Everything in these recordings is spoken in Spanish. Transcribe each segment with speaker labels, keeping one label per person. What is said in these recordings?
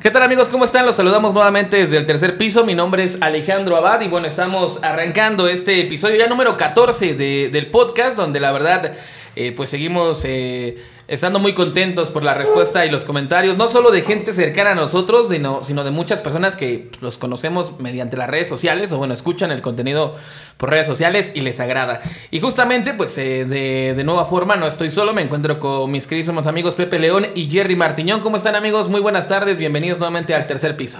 Speaker 1: ¿Qué tal amigos? ¿Cómo están? Los saludamos nuevamente desde el tercer piso. Mi nombre es Alejandro Abad y bueno, estamos arrancando este episodio ya número 14 de- del podcast donde la verdad eh, pues seguimos eh, estando muy contentos por la respuesta y los comentarios, no solo de gente cercana a nosotros, sino, de muchas personas que los conocemos mediante las redes sociales o bueno, escuchan el contenido por redes sociales y les agrada. Y justamente pues eh, de, de nueva forma no estoy solo, me encuentro con mis queridos amigos Pepe León y Jerry Martiñón. ¿Cómo están amigos? Muy buenas tardes, bienvenidos nuevamente al tercer piso.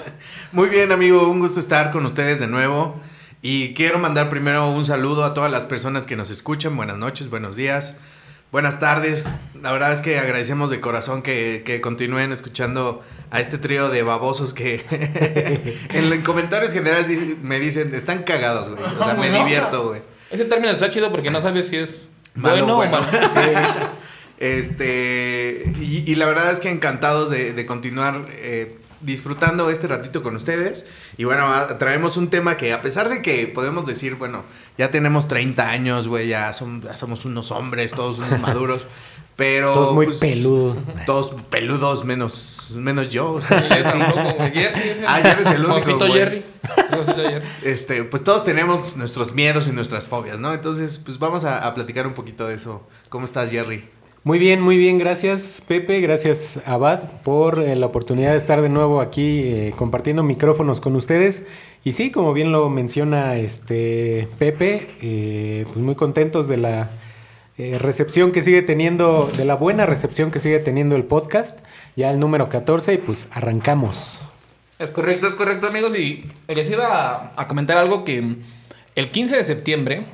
Speaker 2: Muy bien, amigo, un gusto estar con ustedes de nuevo. Y quiero mandar primero un saludo a todas las personas que nos escuchan. Buenas noches, buenos días, buenas tardes. La verdad es que agradecemos de corazón que, que continúen escuchando a este trío de babosos que en los comentarios generales me dicen, están cagados, güey. O sea, me
Speaker 1: ¿No?
Speaker 2: divierto, güey.
Speaker 1: Ese término está chido porque no sabes si es
Speaker 2: Malo,
Speaker 1: bueno,
Speaker 2: bueno.
Speaker 1: o malo.
Speaker 2: Este, y, y la verdad es que encantados de, de continuar eh, disfrutando este ratito con ustedes. Y bueno, traemos un tema que a pesar de que podemos decir, bueno, ya tenemos 30 años, güey, ya, son- ya somos unos hombres, todos unos maduros. Pero.
Speaker 3: Todos muy
Speaker 2: pues,
Speaker 3: peludos.
Speaker 2: Todos peludos, menos, menos yo. o sea,
Speaker 1: güey. Es el-
Speaker 2: Ah, Jerry es el único,
Speaker 1: Osito
Speaker 2: güey.
Speaker 1: Jerry. Osito Jerry.
Speaker 2: este, pues todos tenemos nuestros miedos y nuestras fobias, ¿no? Entonces, pues vamos a, a platicar un poquito de eso. ¿Cómo estás, Jerry?
Speaker 3: Muy bien, muy bien, gracias Pepe, gracias Abad por eh, la oportunidad de estar de nuevo aquí eh, compartiendo micrófonos con ustedes. Y sí, como bien lo menciona este Pepe, eh, pues muy contentos de la eh, recepción que sigue teniendo, de la buena recepción que sigue teniendo el podcast, ya el número 14 y pues arrancamos.
Speaker 1: Es correcto, es correcto, amigos. Y les iba a, a comentar algo que el 15 de septiembre,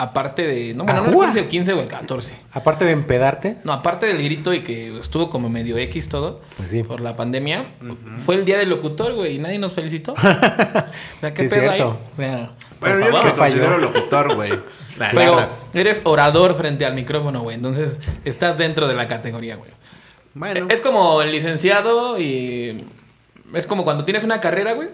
Speaker 1: aparte de. No, bueno, no recuerdo si el 15 o el 14.
Speaker 3: Aparte de empedarte,
Speaker 1: No, aparte del grito y que estuvo como medio X todo.
Speaker 3: Pues sí.
Speaker 1: Por la pandemia. Fue el día del locutor, güey, y nadie nos felicitó. o sea, ¿qué
Speaker 3: Sí,
Speaker 1: pedo ahí? O sea,
Speaker 2: Bueno, yo no
Speaker 1: favor.
Speaker 2: me considero locutor, güey.
Speaker 1: Pero eres orador frente al micrófono, güey. Entonces estás dentro de la categoría, güey.
Speaker 2: Bueno.
Speaker 1: Es como el licenciado y. Es como cuando tienes una carrera, güey.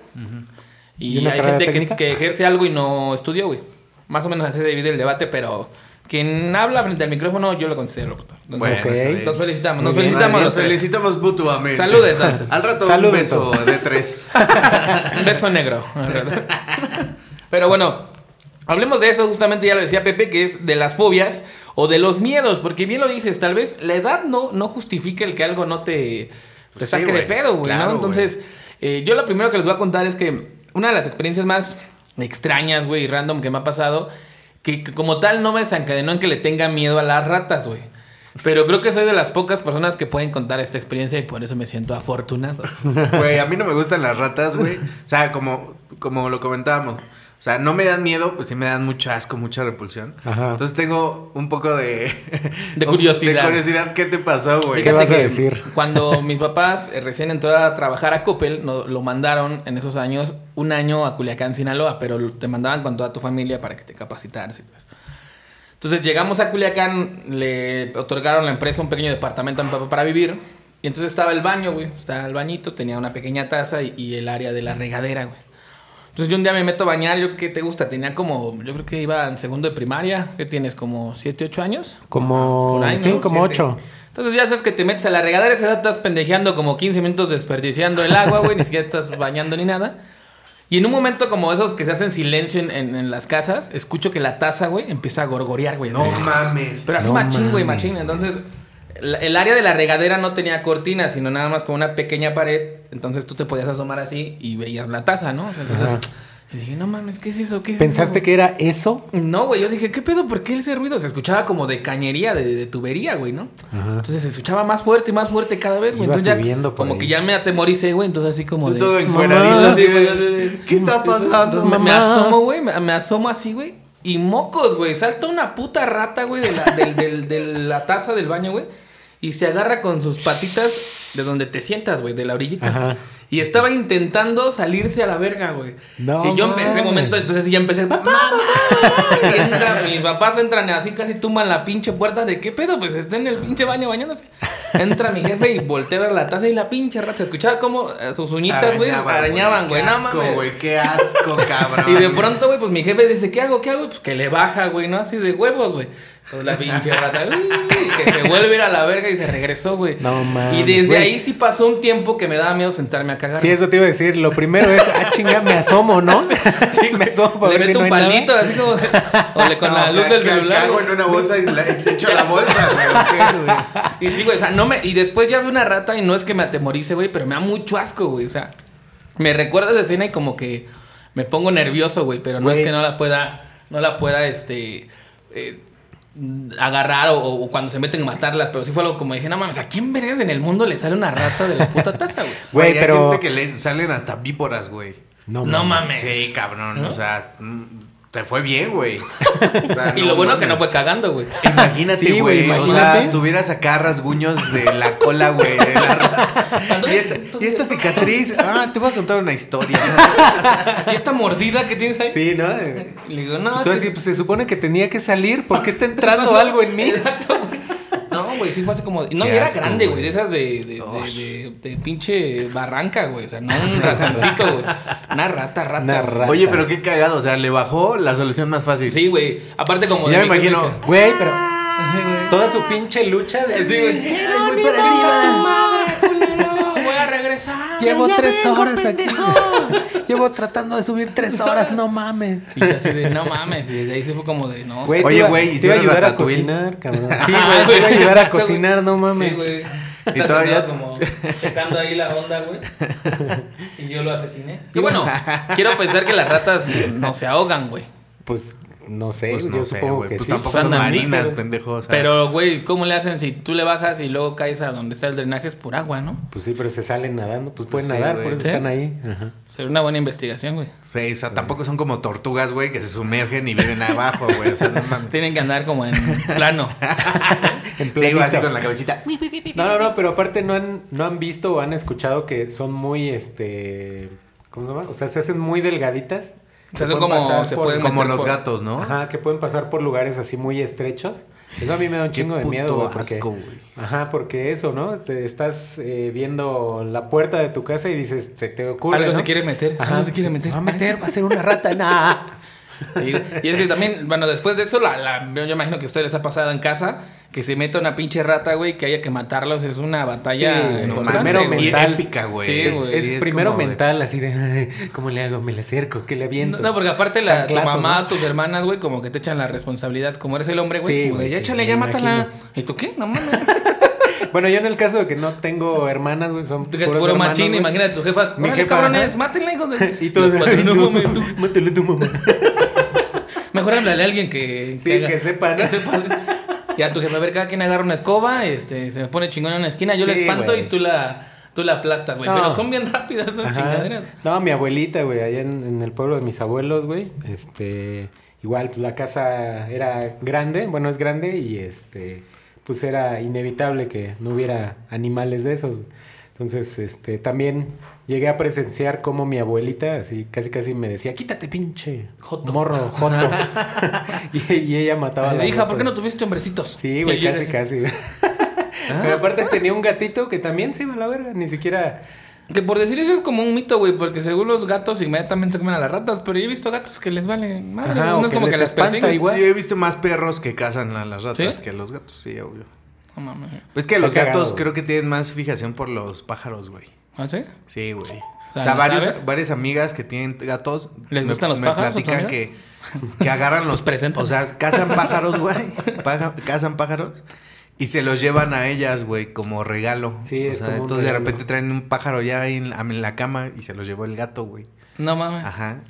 Speaker 1: Y,
Speaker 3: ¿Y una
Speaker 1: hay gente que, que ejerce algo y no estudió, güey. Más o menos así se divide el debate, pero quien habla frente al micrófono, yo lo considero locutor. Entonces,
Speaker 2: Bueno,
Speaker 3: Ok.
Speaker 2: está bien.
Speaker 1: Nos felicitamos, nos felicitamos.
Speaker 2: Nos felicitamos mutuamente.
Speaker 1: Salud, entonces.
Speaker 2: Al rato
Speaker 3: Salud,
Speaker 2: un beso
Speaker 3: entonces.
Speaker 2: de tres.
Speaker 1: Un beso negro. Pero bueno, hablemos de eso, justamente ya lo decía Pepe, que es de las fobias o de los miedos, porque bien lo dices, tal vez la edad no, no justifica el que algo no te, te
Speaker 2: Pues sí,
Speaker 1: saque de pedo, güey,
Speaker 2: Claro,
Speaker 1: ¿no? Entonces, eh, yo lo primero que les voy a contar es que una de las experiencias más extrañas, güey, random que me ha pasado, que, que como tal no me desencadenó en que le tenga miedo a las ratas, güey. Pero creo que soy de las pocas personas que pueden contar esta experiencia y por eso me siento afortunado.
Speaker 2: Güey, a mí no me gustan las ratas, güey. O sea, como, como lo comentábamos. O sea, no me dan miedo, pues sí me dan mucho asco, mucha repulsión.
Speaker 3: Ajá.
Speaker 2: Entonces tengo un poco de...
Speaker 1: De curiosidad.
Speaker 2: De curiosidad, ¿qué te pasó, güey?
Speaker 3: ¿Qué vas a decir?
Speaker 1: Cuando mis papás eh, recién entró a trabajar a Coppel, no- lo mandaron en esos años un año a Culiacán, Sinaloa, pero te mandaban con toda tu familia para que te capacitaras y todo eso. Entonces llegamos a Culiacán, le otorgaron a la empresa un pequeño departamento a mi papá para vivir. Y entonces estaba el baño, güey. Estaba el bañito, tenía una pequeña taza y, y el área de la regadera, güey. Entonces yo un día me meto a bañar, yo qué te gusta, tenía como, yo creo que iba en segundo de primaria, ¿qué tienes? ¿Como 7, 8 años?
Speaker 3: como,
Speaker 1: ahí,
Speaker 3: como
Speaker 2: Siete.
Speaker 3: 8.
Speaker 1: Entonces ya sabes que te metes a la regadera, esa edad estás pendejeando como 15 minutos desperdiciando el agua, güey, ni siquiera estás bañando ni nada. Y en un momento como esos que se hacen silencio en, en- en las casas, escucho que la taza, güey, empieza a gorgorear, güey.
Speaker 2: No mames.
Speaker 1: Pero así
Speaker 3: No
Speaker 1: machín, güey, machín. Entonces, el área de la regadera no tenía cortina, sino nada más como una pequeña pared. Entonces tú te podías asomar así y veías la taza, ¿no? Entonces,
Speaker 3: Ajá.
Speaker 1: yo dije, no mames, ¿qué es eso? ¿Qué es
Speaker 3: ¿Pensaste
Speaker 1: eso?
Speaker 3: que era eso?
Speaker 1: No, güey, yo dije, ¿qué pedo? ¿Por qué ese ruido? Se escuchaba como de cañería, de, de tubería, güey, ¿no?
Speaker 3: Ajá.
Speaker 1: Entonces se escuchaba más fuerte y más fuerte cada vez, güey. Entonces ya, como
Speaker 3: ahí.
Speaker 1: que ya me atemoricé, güey. Entonces así como
Speaker 2: Tú
Speaker 1: de...
Speaker 2: todo encueradito así
Speaker 1: sí, güey,
Speaker 2: ¿Qué está pasando?
Speaker 1: Entonces me, asomo, güey, me, me asomo así, güey. Y mocos, güey. Salta una puta rata, güey, de la, del- del- de la taza del baño, güey. Y se agarra con sus patitas de donde te sientas, güey, de la orillita.
Speaker 3: Ajá.
Speaker 1: Y estaba intentando salirse a la verga, güey.
Speaker 3: No
Speaker 1: y yo en ese momento, entonces ya empecé, papá, papá. Y entra, mis papás entran así, casi tumban la pinche puerta de qué pedo, pues está en el pinche baño bañándose. Entra mi jefe y voltea a ver la taza y la pinche rata. Se escuchaba como eh, sus uñitas, güey, arañaban, güey.
Speaker 2: Qué asco, güey. Qué asco, cabrón.
Speaker 1: Y de pronto, güey, pues mi jefe dice, ¿qué hago? ¿Qué hago? Pues que le baja, güey, ¿no? Así de huevos, güey. Pues la pinche rata, uy, que se vuelve a ir a la verga y se regresó, güey.
Speaker 3: No mames,
Speaker 1: Y desde
Speaker 3: güey.
Speaker 1: ahí sí pasó un tiempo que me daba miedo sentarme a cagar.
Speaker 3: Sí, eso te iba a decir. Lo primero es, ah, chinga, me asomo, ¿no? Sí, me asomo para
Speaker 1: le
Speaker 3: ver si
Speaker 1: meto
Speaker 3: no
Speaker 1: un
Speaker 3: nada.
Speaker 1: palito, así como. O le con la
Speaker 2: No,
Speaker 1: luz del celular.
Speaker 2: Cago en una bolsa y y echo la bolsa, güey.
Speaker 1: Y sí, güey, o sea, no me. Y después ya vi una rata y no es que me atemorice, güey, pero me da mucho asco, güey. O sea, me recuerda esa escena y como que me pongo nervioso, güey, pero no
Speaker 3: Güey.
Speaker 1: es que no la pueda. No la pueda, este. eh, agarrar o, o cuando se meten a matarlas, pero sí fue algo como dije, no mames, ¿a quién vergas en el mundo le sale una rata de la puta taza, güey?
Speaker 3: Güey, pero-
Speaker 2: Hay gente que le salen hasta víboras, güey.
Speaker 3: No,
Speaker 1: No
Speaker 3: mames.
Speaker 1: mames.
Speaker 2: Sí, cabrón.
Speaker 1: ¿No?
Speaker 2: O sea, mm, te fue bien, güey. O sea,
Speaker 1: Y lo bueno que no fue cagando, güey.
Speaker 2: Imagínate,
Speaker 3: Sí, güey,
Speaker 2: o sea, tuvieras acá rasguños de la cola, güey. de la rata. Y esta, y esta cicatriz. Ah, te voy a contar una historia.
Speaker 1: Y esta mordida que tienes ahí.
Speaker 3: Sí, ¿no?
Speaker 1: Le digo, no, es
Speaker 3: Entonces,
Speaker 1: que-
Speaker 3: pues, se supone que tenía que salir porque está entrando algo en mí.
Speaker 1: Exacto, güey. No, güey, sí fue así como. No, y era
Speaker 2: asco,
Speaker 1: grande, güey. De esas de, de, de, de- de pinche barranca, güey. O sea, no un ratoncito, güey. Una rata, rata.
Speaker 3: Una rata.
Speaker 2: Oye, pero qué cagado. O sea, le bajó la solución más fácil.
Speaker 1: Sí, güey. Aparte, como.
Speaker 2: Ya me imagino.
Speaker 3: Güey, pero toda su pinche lucha de...
Speaker 1: Sí, güey.
Speaker 3: Ay, voy para arriba. Llevo tres horas aquí. Llevo tratando de subir tres horas, no mames.
Speaker 1: Y yo así de, no mames. Y desde ahí se fue como de, no.
Speaker 3: Güey,
Speaker 2: Oye, güey,
Speaker 3: te iba a
Speaker 2: ¿hicieron
Speaker 3: ayudar a cocinar, cabrón. Sí, güey, te iba a ayudar a cocinar, no mames.
Speaker 1: Sí, güey.
Speaker 2: Y todavía-
Speaker 1: como checando ahí la onda, güey. Y yo lo asesiné. Y bueno, quiero pensar que las ratas no se ahogan, güey.
Speaker 3: Pues no sé,
Speaker 2: Pues no
Speaker 3: yo
Speaker 2: sé,
Speaker 3: supongo que
Speaker 2: Pues
Speaker 3: sí.
Speaker 2: tampoco
Speaker 1: Son
Speaker 2: marinas,
Speaker 1: mamíferos.
Speaker 2: pendejo. o sea.
Speaker 1: Pero, güey, ¿cómo le hacen si tú le bajas y luego caes a donde está el drenaje? Es por agua, ¿no?
Speaker 3: Pues sí, pero se salen nadando, pues pueden
Speaker 2: Pues sí,
Speaker 3: nadar, por eso
Speaker 1: ¿Sí?
Speaker 3: están ahí. Ajá.
Speaker 1: Sería una buena investigación, güey.
Speaker 2: O sea, tampoco son como tortugas, güey, que se sumergen y viven abajo, güey. O sea, no mames.
Speaker 1: Tienen que andar como en plano.
Speaker 3: En
Speaker 2: Sí, así con la cabecita.
Speaker 3: No, no, no, pero aparte no han, no han visto o han escuchado que son muy, este, ¿cómo se llama? O sea, se hacen muy delgaditas.
Speaker 1: O sea, como- se
Speaker 3: por-
Speaker 2: Como los
Speaker 1: por-
Speaker 2: gatos, ¿no?
Speaker 3: Ajá, que pueden pasar por lugares así muy estrechos. Eso a mí me da un chingo de miedo, güey, porque...
Speaker 2: asco.
Speaker 3: Ajá, porque eso, ¿no? Te estás eh, viendo la puerta de tu casa y dices, se te ocurre,
Speaker 1: Algo
Speaker 3: ¿no?
Speaker 1: se quiere meter.
Speaker 3: Ajá,
Speaker 1: algo se quiere meter.
Speaker 3: va a meter, va a ser una rata, nah.
Speaker 1: Sí, y es que también, bueno, después de eso, la, la- yo imagino que a ustedes les ha pasado en casa que se meta una pinche rata, güey, que haya que matarlos. Es una batalla.
Speaker 3: Sí,
Speaker 2: No
Speaker 3: primero mental.
Speaker 2: épica, güey.
Speaker 1: Sí,
Speaker 3: Es,
Speaker 1: güey.
Speaker 3: es primero
Speaker 2: como
Speaker 3: mental, así de, "Ay, ¿cómo le hago? ¿Me le acerco? ¿Qué le aviento?
Speaker 1: No, porque aparte la, tu mamá,
Speaker 3: ¿no?
Speaker 1: tus hermanas, güey, como que te echan la responsabilidad. Como eres el hombre, güey,
Speaker 3: Sí,
Speaker 1: ya
Speaker 3: sí,
Speaker 1: échale, ya mátala. ¿Y tú qué? No mames.
Speaker 3: Bueno, yo en el caso de que no tengo hermanas, güey, son
Speaker 1: que
Speaker 3: puros
Speaker 1: puro
Speaker 3: hermanos,
Speaker 1: machín, imagínate tu jefa.
Speaker 3: Mi jefa,
Speaker 1: cabrones,
Speaker 3: ajá.
Speaker 1: mátenla, hijos de.
Speaker 3: Y todos,
Speaker 1: Los cuatro, no
Speaker 3: mátale tu mamá.
Speaker 1: Mejor háblale a alguien que,
Speaker 3: Sí, que sepa, ¿no?
Speaker 1: que sepa. Ya tu jefe, a ver, cada quien agarra una escoba, este, se me pone chingón en una esquina, yo la espanto y tú la, tú la aplastas, güey.
Speaker 3: No.
Speaker 1: Pero son bien rápidas esas chingaderas.
Speaker 3: No, mi abuelita, güey, allá en, en el pueblo de mis abuelos, güey. Este, igual, pues la casa era grande, bueno, es grande y este, pues era inevitable que no hubiera animales de esos. güey. Entonces, este, también llegué a presenciar cómo mi abuelita, así casi casi me decía, quítate pinche
Speaker 1: Joto.
Speaker 3: morro, joto. y, y ella mataba a la
Speaker 1: Hija, ¿por qué no tuviste hombrecitos?
Speaker 3: Sí, güey,
Speaker 1: yo-
Speaker 3: casi, casi. Pero aparte tenía un gatito que también se iba a la verga, ni siquiera...
Speaker 1: Que por decir eso es como un mito, güey, porque según los gatos inmediatamente se comen a las ratas, pero yo he visto gatos que les vale madre,
Speaker 3: Ajá,
Speaker 1: no es
Speaker 3: que
Speaker 1: como que
Speaker 3: les
Speaker 1: las
Speaker 3: igual.
Speaker 2: Sí, he visto más perros que cazan a las ratas
Speaker 1: ¿Sí?
Speaker 2: que los gatos, sí, obvio.
Speaker 1: No mames.
Speaker 2: Pues que
Speaker 3: Está
Speaker 2: los
Speaker 3: cagado,
Speaker 2: gatos creo que tienen más fijación por los pájaros, güey.
Speaker 1: ¿Ah, sí?
Speaker 2: Sí, güey.
Speaker 1: O
Speaker 2: O
Speaker 1: sea,
Speaker 2: sea,
Speaker 1: ¿lo
Speaker 2: varios,
Speaker 1: sabes?
Speaker 2: varias amigas que tienen gatos
Speaker 1: ¿Les
Speaker 2: me-
Speaker 1: gustan los
Speaker 2: me
Speaker 1: pájaros,
Speaker 2: platican que, que agarran los
Speaker 1: Los presentan.
Speaker 2: O sea, cazan pájaros, güey. Paja- cazan pájaros y se los llevan a ellas, güey, como regalo.
Speaker 3: Sí,
Speaker 2: o
Speaker 3: es
Speaker 2: sea,
Speaker 3: como un
Speaker 2: entonces de repente traen un pájaro ya ahí en la, en la cama y se los llevó el gato, güey.
Speaker 1: No mames.
Speaker 2: Ajá.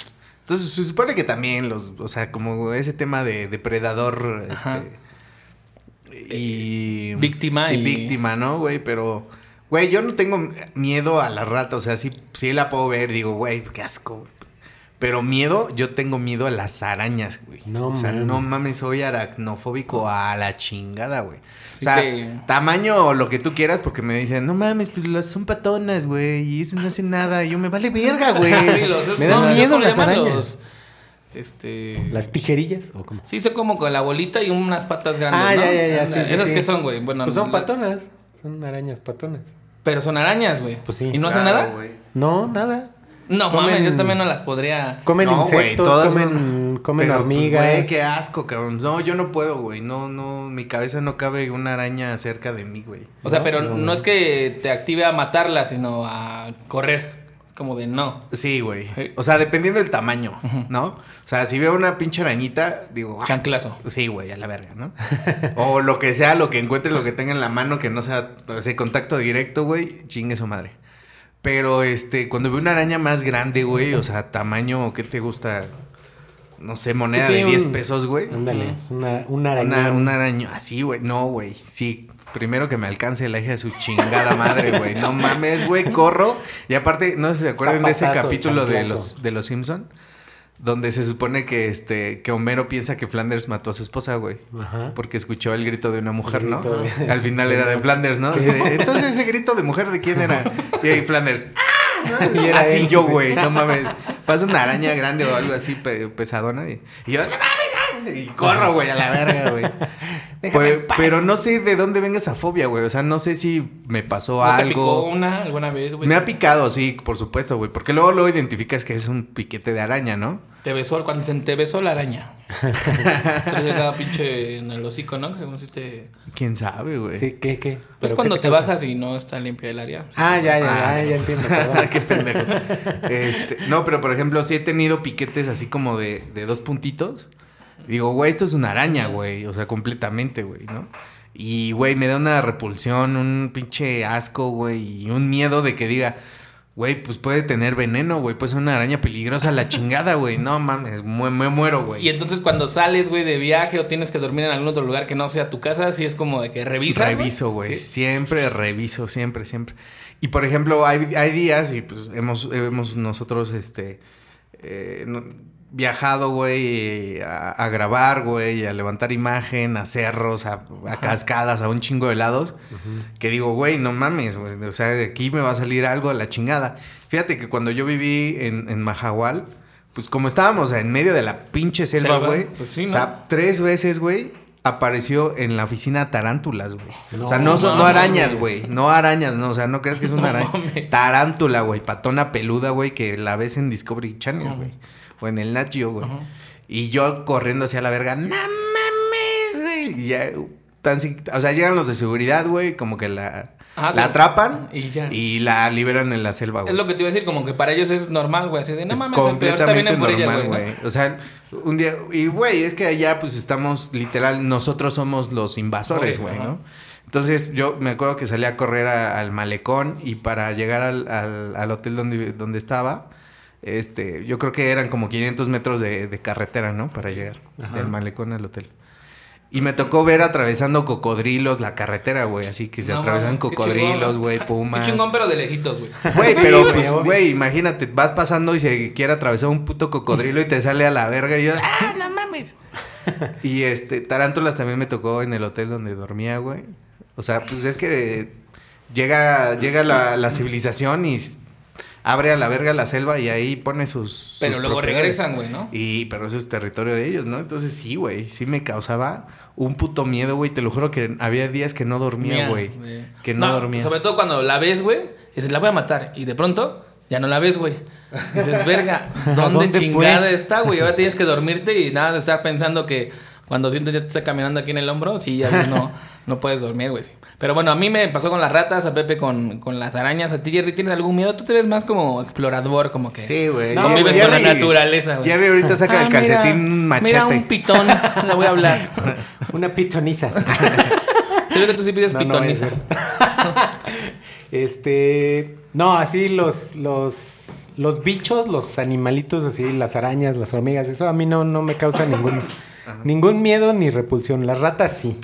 Speaker 2: Entonces se supone que también los, o sea, como ese tema de depredador,
Speaker 1: Ajá.
Speaker 2: este, y
Speaker 1: Víctima
Speaker 2: y,
Speaker 1: y-
Speaker 2: víctima, ¿no, güey? Pero, güey, yo no tengo miedo a la rata, o sea, sí, sí la puedo ver, digo, güey, qué asco. güey. Pero miedo, yo tengo miedo a las arañas, güey.
Speaker 3: No
Speaker 2: o sea,
Speaker 3: mames.
Speaker 2: no mames, soy aracnofóbico a la chingada, güey. O sea,
Speaker 1: te-
Speaker 2: tamaño o lo que tú quieras, porque me dicen, no mames, pues las son patonas, güey, y eso no hace nada. Y yo me vale verga, güey.
Speaker 1: Sí, los-
Speaker 3: Me dan
Speaker 1: no,
Speaker 3: miedo
Speaker 1: ¿cómo le
Speaker 3: las arañas.
Speaker 1: Este...
Speaker 3: ¿Las tijerillas o cómo?
Speaker 1: Sí, son como con la bolita y unas patas grandes,
Speaker 3: Ah,
Speaker 1: ¿no?
Speaker 3: ya, ya, ya, sí, sí,
Speaker 1: ¿Esas
Speaker 3: sí.
Speaker 1: que son, güey? Bueno,
Speaker 3: Pues son
Speaker 1: la-
Speaker 3: patonas. Son arañas patonas.
Speaker 1: Pero son arañas, güey.
Speaker 3: Pues sí.
Speaker 1: ¿Y no hacen
Speaker 2: Claro,
Speaker 1: nada?
Speaker 2: güey.
Speaker 3: No, nada.
Speaker 1: No,
Speaker 3: Comen-
Speaker 1: mames, yo también no las podría.
Speaker 3: Comen
Speaker 2: No, güey,
Speaker 3: insectos,
Speaker 2: todas
Speaker 3: comen,
Speaker 2: son-
Speaker 3: comen
Speaker 2: Pero, pues,
Speaker 3: hormigas.
Speaker 2: güey, qué asco, cabrón. No, yo no puedo, güey. No, no, mi cabeza no cabe una araña cerca de mí, güey.
Speaker 1: O sea,
Speaker 3: No,
Speaker 1: pero
Speaker 3: no,
Speaker 1: no,
Speaker 3: no.
Speaker 1: es que te active a matarla, sino a correr. Como de no.
Speaker 2: Sí, güey.
Speaker 1: Sí.
Speaker 2: O sea, dependiendo del tamaño, ¿no? O sea, si veo una pinche arañita, digo, ah,
Speaker 1: Chanclazo.
Speaker 2: Sí, güey, a la verga, ¿no? o lo que sea, lo que encuentre, lo que tenga en la mano, que no sea ese contacto directo, güey, chingue su madre. Pero, este, cuando veo una araña más grande, güey, o sea, tamaño, ¿qué te gusta? No sé, moneda
Speaker 3: Sí,
Speaker 2: de 10
Speaker 3: un-
Speaker 2: pesos, güey.
Speaker 3: Ándale, es una, una
Speaker 2: Una,
Speaker 3: araña.
Speaker 2: así, güey. No, güey. Sí, primero que me alcance la hija de su chingada madre, güey. No mames, güey, corro. Y aparte, no sé si se acuerdan de ese capítulo de los, de los Simpson. Donde se supone que este que Homero piensa que Flanders mató a su esposa, güey.
Speaker 3: Ajá.
Speaker 2: Porque escuchó el grito de una mujer, ¿no?
Speaker 3: de-
Speaker 2: Al final era de Flanders, ¿no? De, Entonces ese grito de mujer de quién era? Y ahí Flanders. ¡Ah!
Speaker 3: Y era
Speaker 2: así
Speaker 3: él,
Speaker 2: yo, güey, no mames. Pasa una araña grande o algo así pe- pesadona y, y yo, ¡no mames! Ah", Y corro, güey, a la verga, güey.
Speaker 3: Déjame
Speaker 2: Pero, no sé de dónde venga esa fobia, güey. O sea, no sé si me pasó
Speaker 1: ¿No te picó
Speaker 2: algo.
Speaker 1: una alguna vez, güey?
Speaker 2: Me ha picado, sí, por supuesto, güey. Porque luego luego identificas que es un piquete de araña, ¿no?
Speaker 1: Te besó, cuando se te besó la araña. Entonces cada pinche en el hocico, ¿no? Que según si te...
Speaker 2: ¿Quién sabe, güey?
Speaker 3: Sí, ¿qué, qué?
Speaker 1: Pues
Speaker 3: ¿Pero
Speaker 1: cuando
Speaker 3: qué
Speaker 1: te bajas y no está limpia el área.
Speaker 3: Ah, ya, ya,
Speaker 2: Ah.
Speaker 3: ya, ya entiendo.
Speaker 2: Qué pendejo. Este, no, pero por ejemplo, sí he tenido piquetes así como de, de dos puntitos. Digo, güey, esto es una araña, güey. O sea, completamente, güey, ¿no? Y, güey, me da una repulsión, un pinche asco, güey. Y un miedo de que diga, güey, pues puede tener veneno, güey. Puede ser una araña peligrosa la chingada, güey. No mames, mu- me muero, güey.
Speaker 1: Y entonces cuando sales, güey, de viaje o tienes que dormir en algún otro lugar que no sea tu casa, sí es como de que revisas.
Speaker 2: Reviso, güey.
Speaker 1: Sí.
Speaker 2: Siempre reviso, siempre, siempre. Y por ejemplo, hay, hay días y pues hemos, hemos nosotros, este, eh, no- viajado, güey, a, a grabar, güey, a levantar imagen, a cerros, a, a cascadas, a un chingo de lados. Que digo, güey, no mames, güey. O sea, de aquí me va a salir algo a la chingada. Fíjate que cuando yo viví en, en Majahual, pues como estábamos en medio de la pinche selva, güey.
Speaker 1: pues sí,
Speaker 2: O
Speaker 1: ¿no?
Speaker 2: sea, tres veces, güey, apareció en la oficina tarántulas, güey. o sea,
Speaker 3: No
Speaker 2: no, son, no
Speaker 1: mames.
Speaker 2: arañas, güey. No arañas, no. O sea, no creas que es una
Speaker 1: No
Speaker 2: araña. Tarántula, güey. Patona peluda, güey, que la ves en Discovery Channel, güey. O en el Nat Geo, güey.
Speaker 1: Ajá.
Speaker 2: Y yo corriendo hacia la verga, no mames, güey. Y ya, tan, si- o sea, llegan los de seguridad, güey, como que la, la
Speaker 1: sí.
Speaker 2: atrapan
Speaker 1: Y ya.
Speaker 2: y la liberan en la selva, güey.
Speaker 1: Es lo que te iba a decir, como que para ellos es normal, güey. Así de, no
Speaker 2: Es
Speaker 1: mames,
Speaker 2: completamente
Speaker 1: vienen por ella,
Speaker 2: normal,
Speaker 1: güey.
Speaker 2: O sea, un día. Y, güey, es que allá, pues estamos literal. Nosotros somos los invasores, güey. ¿no? Entonces, yo me acuerdo que salí a correr a- al malecón y para llegar al, al- al hotel donde, donde estaba, este, yo creo que eran como 500 metros de, de carretera, ¿no? Para llegar
Speaker 3: Ajá.
Speaker 2: del malecón al hotel. Y me tocó ver atravesando cocodrilos la carretera, güey. Así que se
Speaker 1: No
Speaker 2: atravesan
Speaker 1: qué
Speaker 2: cocodrilos, güey,
Speaker 1: Qué
Speaker 2: pumas.
Speaker 1: chingón, pero de lejitos, güey.
Speaker 2: Güey, pero
Speaker 3: güey,
Speaker 2: pues, güey, imagínate, vas pasando y se quiere atravesar un puto cocodrilo y te sale a la verga y yo, ¡ah, no mames! y este, tarántulas también me tocó en el hotel donde dormía, güey. O sea, pues es que llega, llega la, la civilización y abre a la verga la selva y ahí pone sus.
Speaker 1: Pero
Speaker 2: sus
Speaker 1: luego regresan, güey, ¿no?
Speaker 2: Y, pero eso es territorio de ellos, ¿no? Entonces sí, güey, sí me causaba un puto miedo, güey. Te lo juro que había días que no dormía,
Speaker 1: Mía,
Speaker 2: güey. Que no, dormía.
Speaker 1: Sobre todo cuando la ves, güey, dices, la voy a matar. Y de pronto, ya no la ves, güey. Dices, verga, ¿dónde,
Speaker 3: ¿Dónde
Speaker 1: chingada
Speaker 3: fue?
Speaker 1: está, güey? Ahora tienes que dormirte y nada de estar pensando que cuando sientes ya te está caminando aquí en el hombro, sí, ya no, no puedes dormir, güey. Pero bueno, a mí me pasó con las ratas, a Pepe con, con las arañas. A ti, Jerry, ¿tienes algún miedo? Tú te ves más como explorador, como que...
Speaker 2: Sí, güey.
Speaker 3: No,
Speaker 1: Convives con la naturaleza, güey.
Speaker 2: Jerry ahorita saca
Speaker 1: Ah,
Speaker 2: el calcetín
Speaker 1: mira,
Speaker 2: un machete.
Speaker 1: Mira un pitón, le voy a hablar.
Speaker 3: Una pitoniza.
Speaker 1: Se ve que tú sí pides
Speaker 3: No,
Speaker 1: pitoniza.
Speaker 3: este. No, así los, los, los bichos, los animalitos, así, las arañas, las hormigas, eso a mí no, no me causa ningún, ningún miedo ni repulsión. Las ratas sí.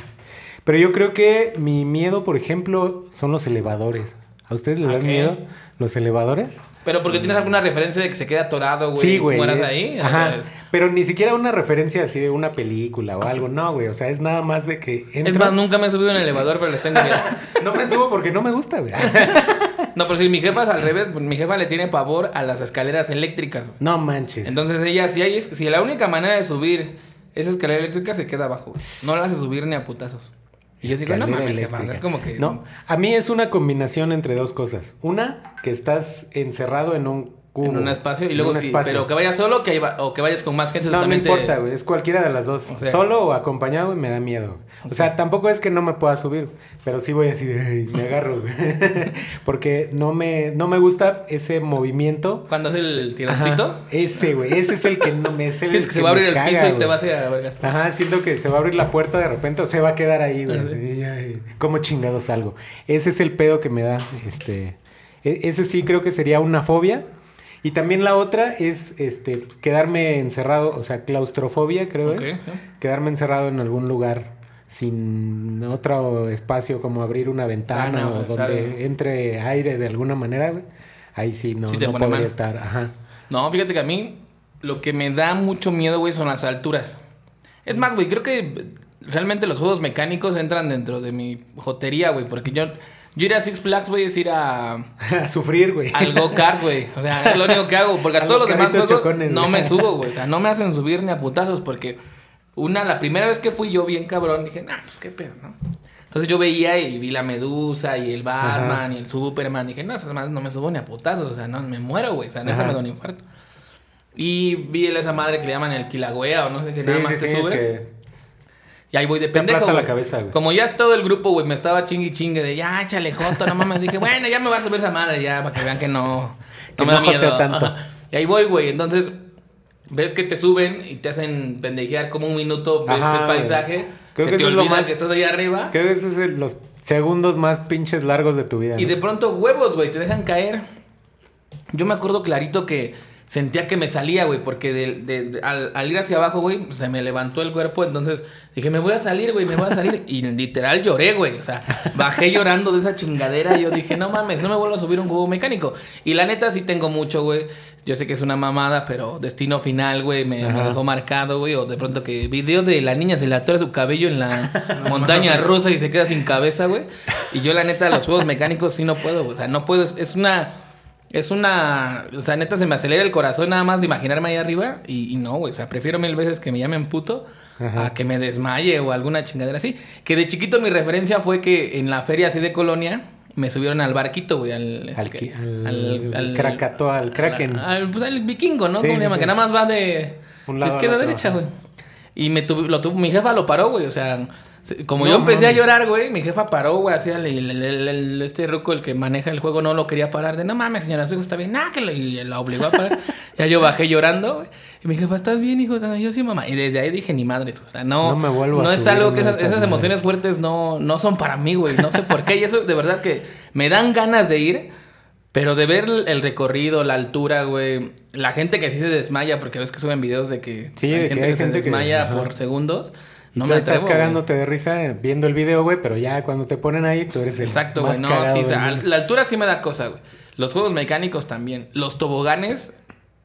Speaker 3: Pero yo creo que mi miedo, por ejemplo, son los elevadores. ¿A ustedes les dan
Speaker 1: Ok.
Speaker 3: miedo los elevadores?
Speaker 1: Pero porque tienes alguna referencia de que se queda atorado, güey.
Speaker 3: sí, güey.
Speaker 1: mueras
Speaker 3: es-
Speaker 1: ahí.
Speaker 3: Ajá. Pero ni siquiera una referencia así de una película o algo. No, güey. O sea, es nada más de que entro.
Speaker 1: Es más, nunca me he subido en el elevador, pero les tengo miedo.
Speaker 3: No me subo porque no me gusta, güey.
Speaker 1: No, pero si mi jefa es al revés, pues, mi jefa le tiene pavor a las escaleras eléctricas. güey.
Speaker 3: No manches.
Speaker 1: Entonces ella, si hay, si la única manera de subir esa escalera eléctrica se queda abajo, güey. No la hace subir ni a putazos. Y yo digo, no mames, es como que...
Speaker 3: No, a mí es una combinación entre dos cosas. Una, que estás encerrado en un cubo.
Speaker 1: En un espacio y
Speaker 3: En
Speaker 1: luego sí,
Speaker 3: espacio.
Speaker 1: pero que vayas solo que va- o que vayas con más gente.
Speaker 3: No, no
Speaker 1: totalmente-
Speaker 3: importa, güey. Es cualquiera de las dos.
Speaker 1: O sea-
Speaker 3: Solo o acompañado, güey, me da miedo. O sea, tampoco es que no me pueda subir, pero sí voy así de, me agarro, güey. Porque no me, no me gusta ese movimiento.
Speaker 1: Cuando hace el tironcito,
Speaker 3: Ajá, ese, güey. Ese es el que no me... Es el
Speaker 1: que se va a abrir el
Speaker 3: caga,
Speaker 1: piso y te vas a vergas.
Speaker 3: Ajá, siento que se va a abrir la puerta de repente o se va a quedar ahí, güey. ¿Cómo chingados algo? Ese es el pedo que me da, este... e- Ese sí creo que sería una fobia. Y también la otra es, este, quedarme encerrado, o sea, claustrofobia, creo
Speaker 1: Ok,
Speaker 3: es.
Speaker 1: sí.
Speaker 3: Quedarme encerrado en algún lugar sin otro espacio como abrir una ventana
Speaker 1: Ah, no,
Speaker 3: o donde entre aire de alguna manera, güey. Ahí sí no,
Speaker 1: Sí
Speaker 3: no podría
Speaker 1: mal.
Speaker 3: estar, ajá.
Speaker 1: No, fíjate que a mí lo que me da mucho miedo, güey, son las alturas. Es más, güey, creo que realmente los juegos mecánicos entran dentro de mi jotería, güey, porque yo, yo ir a Six Flags, güey, es ir a,
Speaker 3: a sufrir, güey.
Speaker 1: al go-kart, güey. O sea, es lo único que hago, porque a,
Speaker 3: A
Speaker 1: todos
Speaker 3: los
Speaker 1: los demás juegos
Speaker 3: chocones,
Speaker 1: no me subo, güey. O sea, no me hacen subir ni a putazos, porque una, la primera vez que fui yo bien cabrón, dije, nah, pues qué pedo, ¿no? Entonces yo veía y vi la Medusa y el Batman
Speaker 3: Ajá.
Speaker 1: y el Superman. Dije, no, esas madres no me subo ni a putazos. O sea, no, me muero, güey. O sea, neta me da un infarto. Y vi esa madre que le llaman el Kilagüea o no sé qué,
Speaker 3: Sí,
Speaker 1: nada
Speaker 3: sí,
Speaker 1: más te
Speaker 3: sí,
Speaker 1: sube.
Speaker 3: que-
Speaker 1: Y ahí voy de
Speaker 3: Te
Speaker 1: pendejo.
Speaker 3: aplasta la cabeza, güey.
Speaker 1: Como ya es todo el grupo, güey, me estaba chingue y chingue de ya, échale joto, no mames. Dije, bueno, ya me va a subir esa madre, ya, para que vean que no,
Speaker 3: Que
Speaker 1: no me
Speaker 3: no
Speaker 1: da miedo.
Speaker 3: joteo tanto.
Speaker 1: Ajá. Y ahí voy, güey. Entonces, ves que te suben y te hacen pendejear como un minuto, ves
Speaker 3: Ajá,
Speaker 1: el paisaje,
Speaker 3: Creo
Speaker 1: se
Speaker 3: que
Speaker 1: te
Speaker 3: es lo más-
Speaker 1: que estás ahí arriba.
Speaker 3: Creo que esos son los segundos más pinches largos de tu vida.
Speaker 1: Y
Speaker 3: ¿no?
Speaker 1: de pronto huevos, güey, te dejan caer. Yo me acuerdo clarito que sentía que me salía, güey, porque de- de- de- al, al ir hacia abajo, güey, se me levantó el cuerpo, entonces dije, me voy a salir, güey, me voy a salir. Y literal lloré, güey, o sea, bajé llorando de esa chingadera y yo dije, no mames, no me vuelvo a subir un juego mecánico. Y la neta sí tengo mucho, güey. Yo sé que es una mamada, pero destino final, güey, me, dejó marcado, güey. O de pronto que video de la niña se le atora su cabello en la montaña rusa y se queda sin cabeza, güey. Y yo, la neta, los juegos mecánicos sí no puedo, güey. O sea, no puedo. Es una. Es una. O sea, neta, se me acelera el corazón nada más de imaginarme ahí arriba. Y, y no, güey. O sea, prefiero mil veces que me llamen puto
Speaker 3: Ajá.
Speaker 1: a que me desmaye o alguna chingadera así. Que de chiquito mi referencia fue que en la feria así de colonia me subieron al barquito, güey. Al, este
Speaker 3: Al
Speaker 1: que-
Speaker 3: ki- al- al Krakatoa, al Kraken.
Speaker 1: Al, pues al vikingo, ¿no?
Speaker 3: Sí,
Speaker 1: ¿Cómo se llama?
Speaker 3: sí.
Speaker 1: Que nada más va de,
Speaker 3: Un
Speaker 1: de
Speaker 3: lado
Speaker 1: izquierda a
Speaker 3: al otro,
Speaker 1: derecha, güey. Y me tuvo, lo tuvo, mi jefa lo paró, güey. O sea, se- como
Speaker 3: No,
Speaker 1: yo empecé a llorar, güey, mi jefa paró, güey. Así, el, el- el- este ruco, el que maneja el juego, no lo quería parar. De no mames, señora, su hijo está bien. Nah, que lo, y la obligó a parar. ya yo bajé llorando, güey. Y mi jefa, ¿estás bien, hijo? Yo sí, mamá. Y desde ahí dije, ni madre, o sea, no.
Speaker 3: No me vuelvo a
Speaker 1: No es
Speaker 3: subir
Speaker 1: algo que esas, emociones
Speaker 3: madres.
Speaker 1: fuertes no, no son para mí, güey. No sé por qué. Y eso de verdad que me dan ganas de ir. Pero de ver el recorrido, la altura, güey. La gente que sí se desmaya, porque ves que suben videos de que
Speaker 3: Sí,
Speaker 1: hay
Speaker 3: de que
Speaker 1: gente
Speaker 3: hay
Speaker 1: que se
Speaker 3: gente
Speaker 1: desmaya por segundos. No
Speaker 3: tú
Speaker 1: me
Speaker 3: estás
Speaker 1: atrevo, güey.
Speaker 3: cagándote de risa viendo el video, güey, pero ya cuando te ponen ahí, tú eres el
Speaker 1: Exacto,
Speaker 3: más
Speaker 1: güey. No,
Speaker 3: cagado
Speaker 1: sí, o sea, la altura sí me da cosa, güey. Los juegos mecánicos también. Los toboganes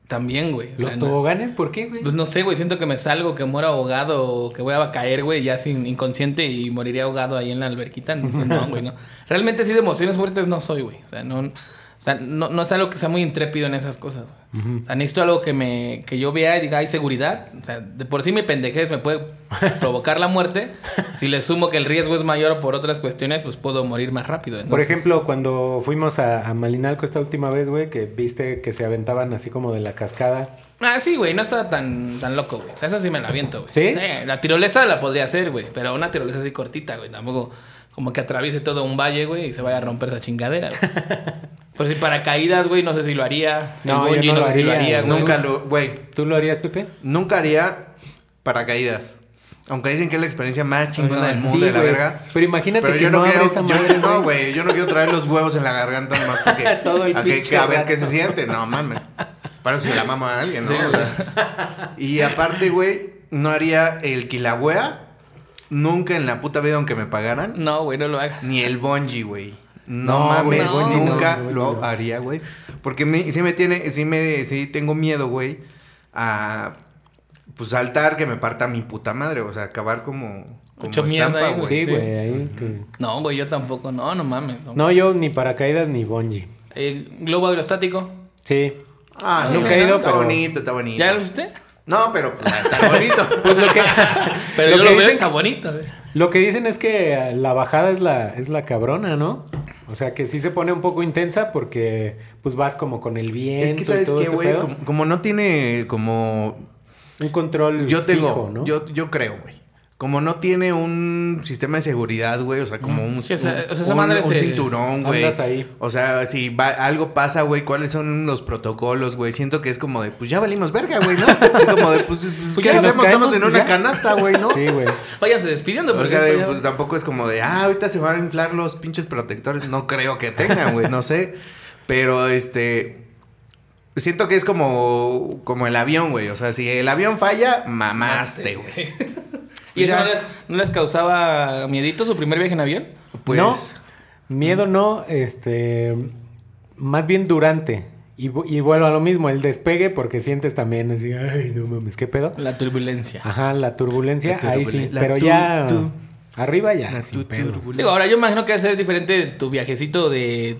Speaker 1: también, güey.
Speaker 3: ¿Los
Speaker 1: sea, no-
Speaker 3: toboganes? ¿Por qué, güey?
Speaker 1: Pues no sé, güey, siento que me salgo, que muero ahogado o que voy a caer, güey, ya sin inconsciente y moriría ahogado ahí en la alberquita. Entonces, no, güey, no. Realmente sí de emociones fuertes no soy, güey. O sea, no, o sea, no, no es algo que sea muy intrépido en esas cosas. O sea, necesito algo que me que yo vea y diga, hay seguridad. O sea, de por sí mi pendejez me puede provocar la muerte. Si le sumo que el riesgo es mayor por otras cuestiones, pues puedo morir más rápido.
Speaker 3: Por ejemplo, cuando fuimos a, a Malinalco esta última vez, güey, que viste que se aventaban así como de la cascada.
Speaker 1: Ah, sí, güey, no está tan, tan loco, güey. O sea, eso sí me la aviento, güey.
Speaker 3: ¿Sí?
Speaker 1: la tirolesa la podría hacer, güey. Pero una tirolesa así cortita, güey. Tampoco como que atraviese todo un valle, güey, y se vaya a romper esa chingadera, güey. Por si para caídas, güey, no sé si lo haría. El
Speaker 3: No, yo no
Speaker 1: no,
Speaker 3: lo
Speaker 1: sé si lo
Speaker 3: haría,
Speaker 1: haría, güey.
Speaker 2: Nunca lo, güey,
Speaker 3: ¿Tú lo harías, Pepe?
Speaker 2: nunca haría paracaídas. Aunque dicen que es la experiencia más chingona
Speaker 1: Ajá.
Speaker 2: del mundo
Speaker 3: Sí,
Speaker 2: de la
Speaker 3: güey.
Speaker 2: verga.
Speaker 3: Pero imagínate
Speaker 2: Pero
Speaker 3: que
Speaker 2: yo no,
Speaker 3: no
Speaker 2: quiero,
Speaker 3: esa
Speaker 2: yo-
Speaker 3: madre,
Speaker 2: no,
Speaker 3: güey.
Speaker 2: yo no quiero traer los huevos en la garganta más porque
Speaker 3: Todo el
Speaker 2: a, que, a ver qué se siente, no mames. Para si la mama a alguien, ¿no? O sea, y aparte, güey, no haría el kilagüea nunca en la puta vida aunque me pagaran,
Speaker 1: No, güey, no lo hagas.
Speaker 2: ni el bungee, güey. No, mames,
Speaker 1: el no,
Speaker 2: nunca
Speaker 3: el
Speaker 2: lo
Speaker 3: no.
Speaker 2: haría, güey. Porque me, sí me tiene, sí me, sí tengo miedo, güey, a pues saltar que me parta mi puta madre, o sea, acabar como,
Speaker 1: Mucho mierda ahí, güey.
Speaker 3: Sí, güey, ahí. que-
Speaker 1: No, güey, yo tampoco. No, no mames. No.
Speaker 3: No, yo ni paracaídas ni bungee.
Speaker 1: Eh, globo aerostático.
Speaker 3: Sí.
Speaker 2: Ah,
Speaker 3: Nunca
Speaker 2: no,
Speaker 3: he ido,
Speaker 2: está bonito, está bonito.
Speaker 1: ¿Ya lo viste?
Speaker 2: No, pero pues, está bonito.
Speaker 3: Pues lo que,
Speaker 1: Pero
Speaker 3: lo
Speaker 1: yo
Speaker 3: que
Speaker 1: lo veo
Speaker 3: dicen-
Speaker 1: está bonito, güey.
Speaker 3: lo que dicen es que la bajada es la, es la cabrona, ¿no? O sea, que sí se pone un poco intensa porque pues vas como con el viento
Speaker 2: Es que
Speaker 3: y
Speaker 2: sabes
Speaker 3: ese
Speaker 2: güey,
Speaker 3: pedo.
Speaker 2: como, como no tiene como
Speaker 3: Un control
Speaker 2: yo tengo,
Speaker 3: fijo, ¿no?
Speaker 2: yo, yo creo, güey. Como no tiene un sistema de seguridad, güey, o sea, como un,
Speaker 1: Sí, o sea,
Speaker 2: un-
Speaker 1: o sea, esa
Speaker 2: un-
Speaker 1: madre
Speaker 2: un
Speaker 1: se-
Speaker 2: cinturón, güey.
Speaker 3: ahí.
Speaker 2: O sea, si va- algo pasa, güey, ¿cuáles son los protocolos, güey? Siento que es como de, pues ya valimos verga, güey, ¿no? Así como de, pues, pues,
Speaker 3: Pues
Speaker 2: ¿qué hacemos?
Speaker 3: caemos,
Speaker 2: Estamos en
Speaker 3: pues
Speaker 2: una
Speaker 3: ya.
Speaker 2: canasta, güey, ¿no?
Speaker 3: Sí, güey.
Speaker 1: Váyanse despidiendo.
Speaker 2: O
Speaker 1: porque
Speaker 2: sea, pues tampoco es como de, ah, ahorita se van a inflar los pinches protectores. No creo que tengan, güey, no sé. Pero este. Siento que es como, como el avión, güey. O sea, si el avión falla, mamaste, güey.
Speaker 1: ¿Y eso no les, no les causaba miedito su primer viaje en avión?
Speaker 2: Pues.
Speaker 3: No, miedo no, este, más bien durante. Y, y vuelvo a lo mismo, el despegue, porque sientes también así, ay, no mames, ¿qué pedo?
Speaker 1: La turbulencia.
Speaker 3: Ajá, la turbulencia,
Speaker 2: La
Speaker 3: ahí sí,
Speaker 2: la
Speaker 3: pero
Speaker 2: tu-
Speaker 3: ya
Speaker 2: tu-
Speaker 3: arriba ya,
Speaker 2: La
Speaker 3: sin
Speaker 2: tu-
Speaker 3: pedo.
Speaker 1: Digo, ahora yo imagino que va a ser diferente tu viajecito de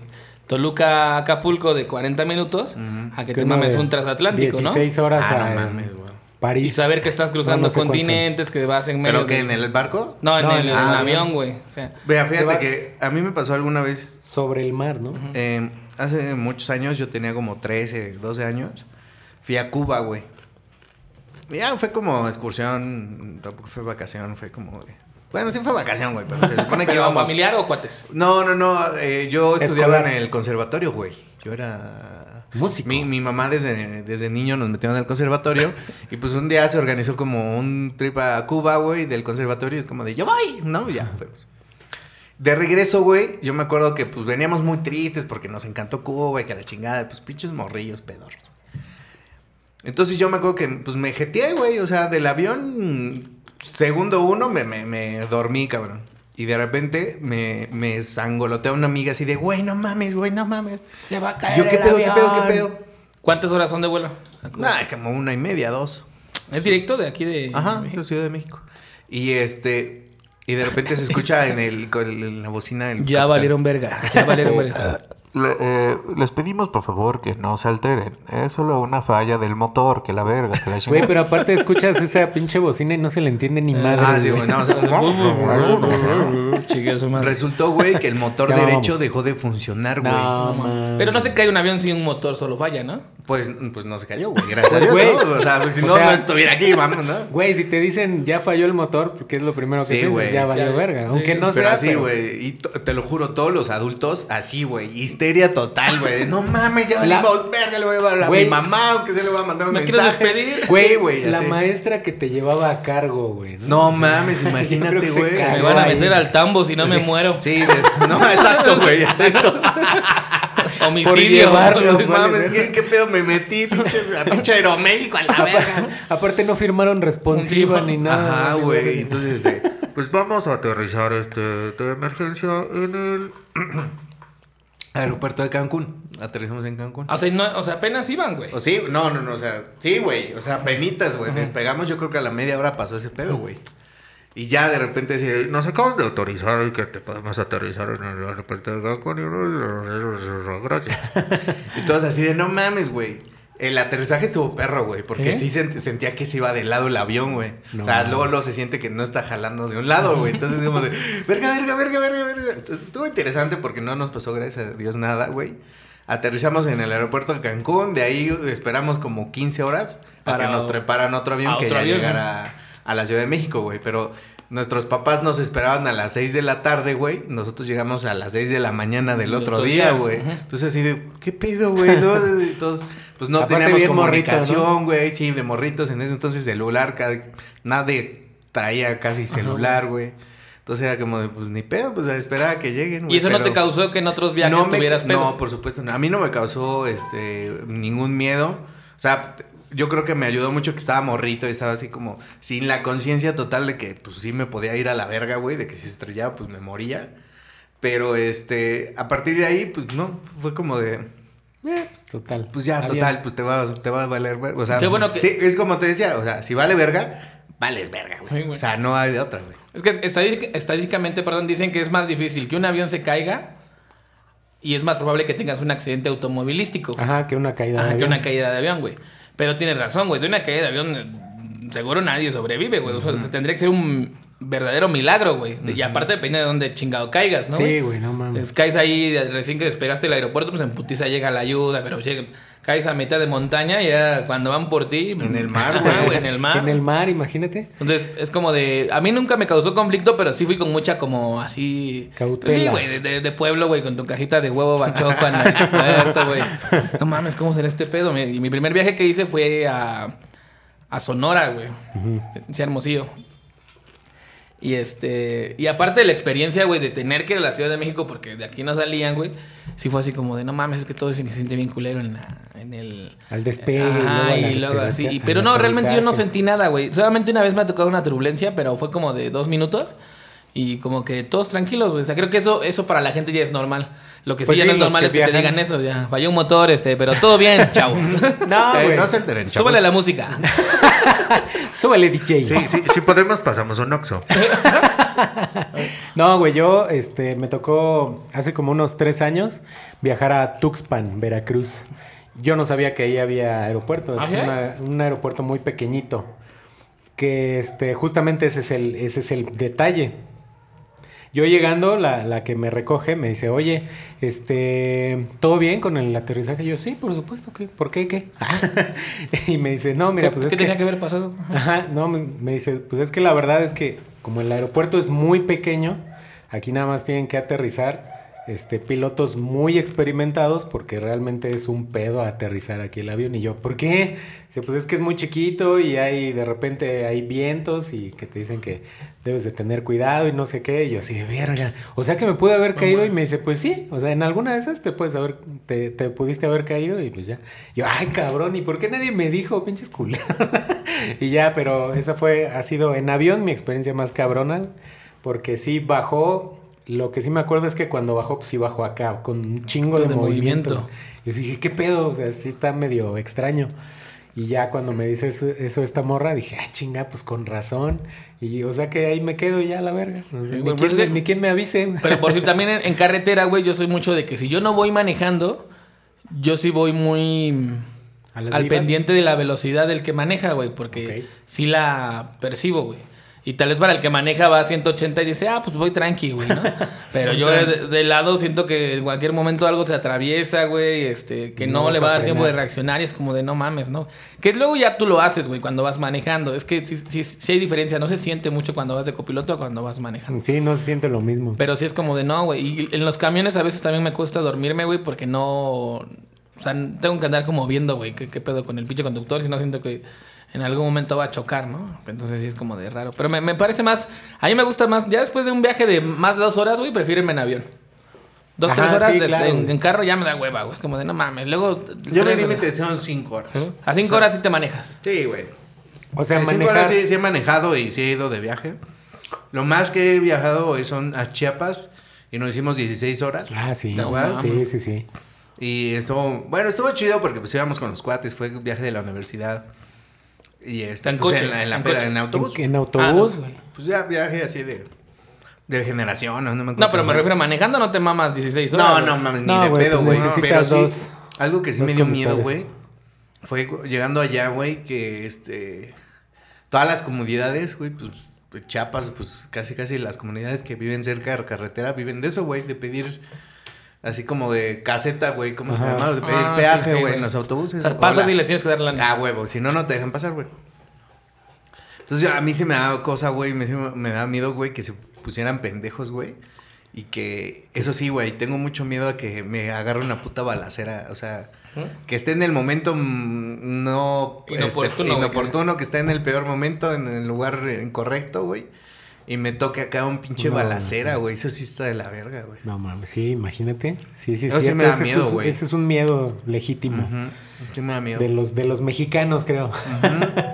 Speaker 1: Toluca a Acapulco de 40 minutos a que te mames un transatlántico,
Speaker 3: 16 horas
Speaker 2: Ah,
Speaker 3: a
Speaker 2: no mames, güey.
Speaker 3: París.
Speaker 1: ¿no? Y saber que estás cruzando
Speaker 3: No, no sé
Speaker 1: continentes, que vas en medio
Speaker 2: ¿Pero que
Speaker 1: de-
Speaker 2: en el barco?
Speaker 1: No, en
Speaker 3: No,
Speaker 1: el,
Speaker 3: avión.
Speaker 1: güey. O sea,
Speaker 2: Vea,
Speaker 3: Te
Speaker 2: fíjate que a mí me pasó alguna vez.
Speaker 3: Sobre el mar, ¿no?
Speaker 2: eh, hace muchos años, yo tenía como 13, 12 años. Fui a Cuba, güey. Ya fue como excursión, tampoco fue vacación, fue como de... Bueno, sí fue vacación, güey, pero se supone que
Speaker 1: ¿pero
Speaker 2: íbamos...
Speaker 1: familiar o cuates?
Speaker 2: No, no, no. eh, yo estudiaba
Speaker 3: Escolar.
Speaker 2: en el conservatorio, güey. Yo era.
Speaker 3: Músico.
Speaker 2: Mi, mi mamá desde, desde niño nos metió en el conservatorio. y pues un día se organizó como un trip a Cuba, güey, del conservatorio. Y es como de yo voy, ¿no? Ya, fuimos. De regreso, güey, yo me acuerdo que pues veníamos muy tristes porque nos encantó Cuba y que la chingada, pues pinches morrillos pedorros. Entonces yo me acuerdo que pues me jeteé, güey. O sea, del avión, segundo uno, me, me, me dormí, cabrón. Y de repente me, me sangolotea una amiga así de, güey, no mames, güey, no mames.
Speaker 1: Se va a caer
Speaker 2: yo, ¿qué
Speaker 1: el
Speaker 2: pedo, qué pedo,
Speaker 1: avión".
Speaker 2: qué pedo?
Speaker 1: ¿Cuántas horas son de vuelo?
Speaker 2: Nah, como una y media, dos.
Speaker 1: ¿Es directo de aquí de
Speaker 2: Ajá,
Speaker 1: México?
Speaker 2: de Ciudad de México. Y este, y de repente se escucha en el, en la bocina el
Speaker 1: Ya
Speaker 2: capitán.
Speaker 1: valieron verga. Ya valieron verga.
Speaker 4: Le- eh, les pedimos por favor que no se alteren. Es solo una falla del motor, que la verga, que la
Speaker 3: Güey, pero aparte escuchas esa pinche bocina y no se le entiende ni madre.
Speaker 2: Ah, sí, güey, no. Resultó, güey, que el motor
Speaker 3: Ya
Speaker 2: derecho
Speaker 3: vamos.
Speaker 2: dejó de funcionar, güey.
Speaker 3: No.
Speaker 1: Pero no se cae un avión si un motor solo falla, ¿no?
Speaker 2: Pues, pues no se cayó, güey. Gracias a Dios,
Speaker 3: Güey.
Speaker 2: ¿no? O sea, pues, si
Speaker 3: O
Speaker 2: no,
Speaker 3: sea-
Speaker 2: no estuviera aquí, vamos, ¿no?
Speaker 3: Güey, si te dicen ya falló el motor, porque es lo primero que
Speaker 2: Sí,
Speaker 3: piensas,
Speaker 2: güey.
Speaker 3: ya valió
Speaker 1: Ya,
Speaker 3: verga.
Speaker 1: sí.
Speaker 3: Aunque no
Speaker 2: pero
Speaker 3: sea.
Speaker 2: así, güey. Y te lo juro, todos los adultos, así, güey. Histeria total, güey. No mames, ya
Speaker 3: La-
Speaker 2: valimos verga, le voy a hablar a mi mamá, aunque se le voy a mandar un
Speaker 1: ¿Me quieres
Speaker 2: mensaje.
Speaker 1: despedir?
Speaker 3: Güey,
Speaker 2: Sí, güey.
Speaker 3: la
Speaker 2: así.
Speaker 3: maestra que te llevaba a cargo, güey.
Speaker 2: No mames,
Speaker 3: Yo creo
Speaker 2: imagínate, güey.
Speaker 1: Me van a meter al tambo si no me muero.
Speaker 2: Sí, no, exacto, güey, exacto.
Speaker 1: Homicidio.
Speaker 3: llevarlo.
Speaker 2: No
Speaker 3: Vale,
Speaker 2: mames. ¿qué, qué pedo me metí? Pinches, a pinche Aeroméxico a la verga.
Speaker 3: Aparte no firmaron responsiva
Speaker 1: Sí,
Speaker 3: ni nada.
Speaker 2: Ajá, güey. Entonces,
Speaker 4: Pues vamos a aterrizar este de emergencia en el...
Speaker 2: aeropuerto de Cancún. Aterrizamos en Cancún.
Speaker 1: O sea, no- o sea, apenas iban, güey.
Speaker 2: O sí, no, no, no, o sea, sí, güey, o sea, penitas, güey, despegamos, yo creo que a la media hora pasó ese pedo, güey. Y ya de repente decía,
Speaker 4: Nos acaban de autorizar y que te podemos aterrizar en el aeropuerto de Cancún. y- Gracias.
Speaker 2: y todos así de, no mames, güey. El aterrizaje estuvo perro, güey, porque
Speaker 1: ¿Eh?
Speaker 2: sí sent- sentía que se iba de lado el avión, güey.
Speaker 3: No
Speaker 2: o sea, luego, luego se siente que no está jalando de un lado, güey. Entonces, como de, verga, verga, verga, verga, verga. Entonces, estuvo interesante porque no nos pasó, gracias a Dios, nada, güey. Aterrizamos en el aeropuerto de Cancún, de ahí esperamos como 15 horas para
Speaker 1: Para-
Speaker 2: que nos treparan otro avión
Speaker 1: a
Speaker 2: que
Speaker 1: otro
Speaker 2: ya
Speaker 1: avión,
Speaker 2: llegara a la Ciudad de México, güey. Pero nuestros papás nos esperaban a las 6 de la tarde, güey. Nosotros llegamos a las 6 de la mañana del otro
Speaker 1: otro
Speaker 2: día, güey. Entonces así de, ¿qué pedo, güey? ¿No? Entonces, pues no
Speaker 3: Aparte
Speaker 2: teníamos comunicación, güey. Sí, de morritos. En ese entonces celular, nadie traía casi celular, güey. Entonces era como de, pues ni pedo, pues a esperar a que lleguen, güey.
Speaker 1: ¿Y eso no te causó que en otros viajes
Speaker 2: no me-
Speaker 1: tuvieras pedo?
Speaker 2: No, por supuesto. no. A mí no me causó este ningún miedo. O sea, yo creo que me ayudó mucho que estaba morrito y estaba así como sin la conciencia total de que pues sí me podía ir a la verga, güey, de que si se estrellaba pues me moría. Pero este, a partir de ahí pues no, fue como de
Speaker 3: Total.
Speaker 2: pues ya
Speaker 3: Había-
Speaker 2: total, pues te va te va a valer verga, o sea,
Speaker 1: Qué bueno que-
Speaker 2: sí, es como te decía, o sea, si vale verga, vales verga, güey. O sea, no hay de otra, güey.
Speaker 1: Es que estadística- estadísticamente, perdón, dicen que es más difícil que un avión se caiga y es más probable que tengas un accidente automovilístico. güey.
Speaker 3: Ajá, que una caída.
Speaker 1: Ajá,
Speaker 3: de
Speaker 1: que
Speaker 3: avión.
Speaker 1: una caída de avión, güey. Pero tienes razón, güey. De una caída de avión, seguro nadie sobrevive, güey. O sea, se tendría que ser un verdadero milagro, güey. Y aparte depende de dónde chingado caigas, ¿no?
Speaker 3: Sí, güey, no mames.
Speaker 1: Entonces, caes ahí, recién que despegaste del aeropuerto, pues en putiza llega la ayuda, pero llega, caes a mitad de montaña y ya cuando van por ti...
Speaker 2: En el mar, güey.
Speaker 1: En el mar.
Speaker 3: En el mar, imagínate.
Speaker 1: Entonces, es como de... A mí nunca me causó conflicto, pero sí fui con mucha como así...
Speaker 3: Cautela.
Speaker 1: Pues sí, güey, de, de- de pueblo, güey, con tu cajita de huevo bachoco en el güey. No mames, ¿cómo será este pedo? Mi, y mi primer viaje que hice fue a, a Sonora, güey. Sí, Hermosillo. Y este... Y aparte de la experiencia, güey, de tener que ir a la Ciudad de México, porque de aquí no salían, güey. Sí fue así como de, no mames, es que todo se siente bien culero en, la, en el...
Speaker 3: Al despegue y
Speaker 1: Ajá,
Speaker 3: luego
Speaker 1: y luego así. Y- Pero
Speaker 3: al
Speaker 1: no, realmente yo no sentí nada, güey. Solamente una vez me ha tocado una turbulencia, pero fue como de dos minutos. Y como que todos tranquilos, güey. O sea, creo que eso, eso para la gente ya es normal. Lo que sí
Speaker 3: Pues
Speaker 1: ya
Speaker 3: sí,
Speaker 1: no es normal
Speaker 3: que
Speaker 1: es que te
Speaker 3: viajan.
Speaker 1: digan eso. Ya falló un motor, este, pero todo bien, chavos.
Speaker 3: No,
Speaker 2: Eh,
Speaker 3: güey.
Speaker 2: no se alteren, chavos.
Speaker 1: Súbele la música.
Speaker 3: Súbele, DJ.
Speaker 2: Sí, sí, si podemos pasamos un Oxxo.
Speaker 3: No, güey, yo este, me tocó hace como unos tres años viajar a Tuxpan, Veracruz. Yo no sabía que ahí había aeropuerto. Es
Speaker 1: ¿Ah,
Speaker 3: una- un aeropuerto muy pequeñito. Que este, justamente ese es el, ese es el detalle. Yo llegando, la, la que me recoge me dice, oye, este, ¿todo bien con el aterrizaje? Yo, sí, por supuesto, que ¿por qué? ¿Qué? y me dice, no, mira,
Speaker 1: ¿Qué,
Speaker 3: pues es
Speaker 1: qué
Speaker 3: que...
Speaker 1: tenía que ver pasado?
Speaker 3: Ajá, no, me, me dice, pues es que la verdad es que como el aeropuerto es muy pequeño, aquí nada más tienen que aterrizar este, pilotos muy experimentados porque realmente es un pedo aterrizar aquí el avión. Y yo, ¿por qué? Dice, pues es que es muy chiquito y hay de repente hay vientos y que te dicen que debes de tener cuidado y no sé qué. Y yo así de verga. O sea que me pude haber caído y me dice, pues sí, o sea, en alguna de esas te puedes haber, te, te pudiste haber caído y pues ya. Yo, ay cabrón, ¿y por qué nadie me dijo, pinches culeros? y ya, pero esa fue, ha sido en avión mi experiencia más cabrona. Porque sí bajó. Lo que sí me acuerdo es que cuando bajó, pues sí bajó acá, con un chingo de,
Speaker 1: De
Speaker 3: movimiento.
Speaker 1: movimiento.
Speaker 3: Y dije, ¿qué pedo? O sea, sí está medio extraño. Y ya cuando me dice eso, eso esta morra, dije, ah, chinga, pues con razón. Y o sea que ahí me quedo ya a la verga. O sea,
Speaker 1: Sí,
Speaker 3: ni, quien,
Speaker 1: pero es que-
Speaker 3: ni quien me avise.
Speaker 1: Pero por si también en, en carretera, güey, yo soy mucho de que si yo no voy manejando, yo sí voy muy
Speaker 3: ¿A las
Speaker 1: al
Speaker 3: vivas?
Speaker 1: pendiente de la velocidad del que maneja, güey, porque sí la percibo, güey. Y tal vez para el que maneja va a 180 y dice, ah, pues voy tranqui, güey, ¿no? Pero yo de, de lado siento que en cualquier momento algo se atraviesa, güey, este, que no,
Speaker 3: No
Speaker 1: le va a dar tiempo de reaccionar y es como de no mames, ¿no? Que luego ya tú lo haces, güey, cuando vas manejando. Es que sí, sí, sí hay diferencia, no se siente mucho cuando vas de copiloto a cuando vas manejando.
Speaker 3: Sí, no se siente lo mismo.
Speaker 1: Pero sí es como de no, güey. Y en los camiones a veces también me cuesta dormirme, güey, porque no. O sea, tengo que andar como viendo, güey, qué, qué pedo con el pinche conductor, si no siento que en algún momento va a chocar, ¿no? Entonces sí es como de raro. Pero me, me parece más. A mí me gusta más. Ya después de un viaje de más de dos horas, güey, prefiero irme en avión. Dos,
Speaker 3: Ajá,
Speaker 1: tres horas
Speaker 3: sí,
Speaker 1: de-
Speaker 3: claro.
Speaker 1: en, en carro ya me da hueva, güey. Es como de no mames. Luego.
Speaker 2: Yo
Speaker 1: tres-
Speaker 2: límite son 5 horas.
Speaker 1: A cinco horas sí te manejas.
Speaker 2: Sí, güey.
Speaker 3: o sea,
Speaker 2: cinco
Speaker 3: manejar...
Speaker 2: horas sí, sí he manejado y sí he ido de viaje. Lo más que he viajado hoy son a Chiapas y nos hicimos 16 horas.
Speaker 3: Ah, sí.
Speaker 2: ¿Te acuerdas?
Speaker 3: Sí, sí, sí.
Speaker 2: Y eso, bueno, estuvo chido porque pues íbamos con los cuates, fue un viaje de la universidad. Y este,
Speaker 1: En
Speaker 2: pues,
Speaker 1: coche,
Speaker 2: en, la, en, la
Speaker 1: en
Speaker 2: peda-
Speaker 1: coche.
Speaker 2: en autobús.
Speaker 3: En, en autobús,
Speaker 1: Ah,
Speaker 3: güey.
Speaker 2: Pues ya viaje así de, de generación, no, no me acuerdo
Speaker 1: No, pero me refiero a manejando, no te mamas 16 horas.
Speaker 2: No, no mames, ni
Speaker 3: No,
Speaker 2: de pedo,
Speaker 3: pues
Speaker 2: güey. pero sí, algo que sí me dio miedo, güey, fue llegando allá, güey, que este todas las comunidades, güey, pues pues, Chiapas, pues casi casi las comunidades que viven cerca de la carretera viven de eso, güey, de pedir así como de caseta, güey, ¿cómo se llama? De pedir
Speaker 1: Ah,
Speaker 2: peaje,
Speaker 1: sí,
Speaker 2: güey, en los autobuses.
Speaker 1: O sea, pasas
Speaker 2: Hola.
Speaker 1: y les tienes que dar la.
Speaker 2: Ah, huevo, si no, no te dejan pasar, güey. Entonces yo- a mí sí me da cosa, güey, me, me da miedo, güey, que se pusieran pendejos, güey. Y que, eso sí, güey, tengo mucho miedo a que me agarre una puta balacera. O sea, que esté en el momento mm, no este,
Speaker 1: Inoportuno,
Speaker 2: que esté en el peor momento, en el lugar incorrecto, güey. Y me toque acá un pinche
Speaker 3: No,
Speaker 2: balacera, güey. Eso sí está de la verga, güey.
Speaker 3: No mames, sí, imagínate. Sí, sí,
Speaker 2: Eso
Speaker 3: sí.
Speaker 2: sí me da
Speaker 3: ese
Speaker 2: miedo,
Speaker 3: es-
Speaker 2: güey.
Speaker 3: Ese es un miedo legítimo.
Speaker 2: Ujú. Sí me da miedo.
Speaker 3: De los, de los mexicanos, creo.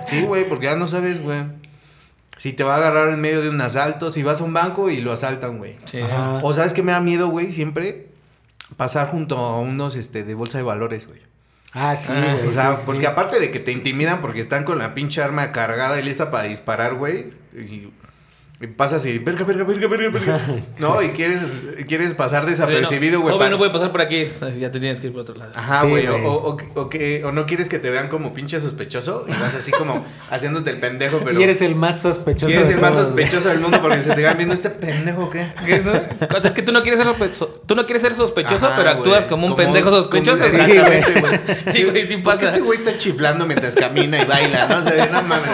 Speaker 2: Sí, güey, porque ya no sabes, güey. Si te va a agarrar en medio de un asalto, si vas a un banco y lo asaltan, güey.
Speaker 1: Sí.
Speaker 3: Ajá.
Speaker 2: O sabes que me da miedo, güey, siempre pasar junto a unos este de bolsa de valores, güey.
Speaker 3: Ah, sí,
Speaker 1: Ah,
Speaker 3: güey.
Speaker 2: O sea,
Speaker 3: sí,
Speaker 2: porque
Speaker 3: sí.
Speaker 2: aparte de que te intimidan porque están con la pinche arma cargada y lista para disparar, güey. Y Y pasas y, verga, verga, verga, verga, verga. No, y quieres, quieres pasar
Speaker 1: Sí, no,
Speaker 2: desapercibido, güey.
Speaker 1: Joven,
Speaker 2: pa-
Speaker 1: no puede pasar por aquí. así Ya te tienes que ir por otro lado.
Speaker 2: Ajá,
Speaker 3: Sí,
Speaker 2: güey. o,
Speaker 3: güey.
Speaker 2: o, o- o que, o no quieres que te vean como pinche sospechoso y vas así como haciéndote el pendejo, pero.
Speaker 3: Y eres el más sospechoso.
Speaker 2: y eres el más sospechoso del mundo porque se te van viendo este pendejo, ¿qué?
Speaker 1: ¿Qué es eso? O sea, es que tú no quieres ser sospechoso, tú no quieres ser sospechoso,
Speaker 2: Ajá,
Speaker 1: pero actúas como un pendejo sospechoso.
Speaker 2: como-
Speaker 1: Sí,
Speaker 2: Exactamente, güey.
Speaker 1: Sí, güey, sí
Speaker 2: Porque
Speaker 1: pasa.
Speaker 2: este güey está chiflando mientras camina y baila, ¿no? O sea, no mames.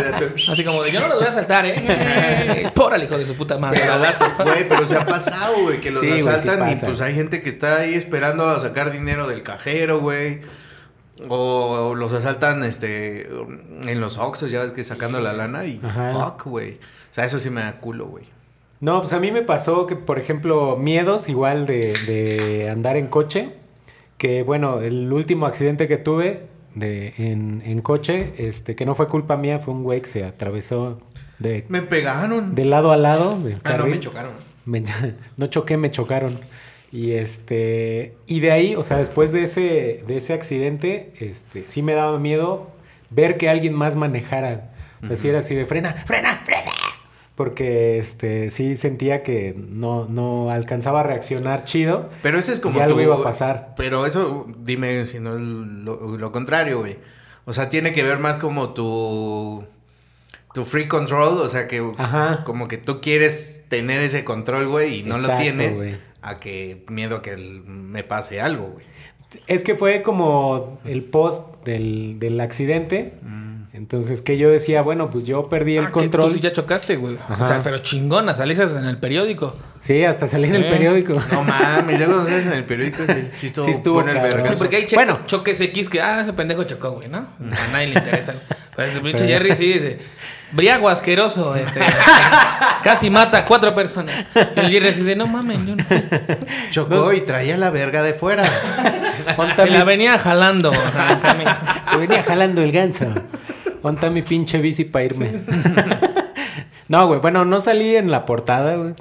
Speaker 1: Así como de yo no los voy a saltar, ¿eh? Pórale, hijo de su puta madre.
Speaker 2: Güey, pero se ha pasado, güey, que los
Speaker 3: Sí, güey, sí
Speaker 2: asaltan y pues hay gente que está ahí esperando a sacar dinero del cajero, güey. O los asaltan este en los Oxxos, ya ves que sacando la lana y
Speaker 3: Ajá.
Speaker 2: fuck, güey. O sea, eso sí me da culo, güey.
Speaker 3: No, pues a mí me pasó que, por ejemplo, miedos igual de, de andar en coche. Que bueno, el último accidente que tuve de, en, en coche, este, que no fue culpa mía, fue un güey que se atravesó de,
Speaker 2: Me pegaron.
Speaker 3: de lado a lado.
Speaker 2: ah, no, me chocaron.
Speaker 3: Me- no choqué, me chocaron. Y este. Y de ahí, o sea, después de ese, de ese accidente, este, sí me daba miedo ver que alguien más manejara. O sea, si era así de frena, frena, frena. Porque este, sí sentía que no, no alcanzaba a reaccionar chido.
Speaker 2: Pero eso es como
Speaker 3: Y algo
Speaker 2: tu-
Speaker 3: iba a pasar.
Speaker 2: Pero eso, dime si no es lo, lo contrario, güey. O sea, tiene que ver más como tu. Tu free control, o sea que
Speaker 3: Ajá.
Speaker 2: como que tú quieres tener ese control, güey, y no lo tienes. A que miedo a que me pase algo, güey.
Speaker 3: Es que fue como el post del, del accidente.
Speaker 2: Mm.
Speaker 3: Entonces que yo decía, bueno, pues yo perdí el
Speaker 1: Ah, que
Speaker 3: control.
Speaker 1: Tú sí ya chocaste, güey. O sea, pero chingona, saliste en el periódico.
Speaker 3: Sí, hasta salí en el
Speaker 1: Eh.
Speaker 3: periódico.
Speaker 2: No mames, ya cuando sales en el periódico sí, sí estuvo,
Speaker 3: Sí estuvo
Speaker 2: bueno el vergazo.
Speaker 1: Porque hay
Speaker 3: Bueno.
Speaker 1: choques X que, ah, ese pendejo chocó, güey, ¿no? A nadie le interesa. Pues el pinche Jerry sí dice, briago asqueroso, este, casi mata a cuatro personas. Y el Jerry dice, no mames, yo no fui".
Speaker 2: Chocó y traía la verga de fuera.
Speaker 1: Se la venía jalando.
Speaker 3: Se venía jalando el ganso. Ponta mi pinche bici para irme. No, güey, bueno, no salí en la portada, güey.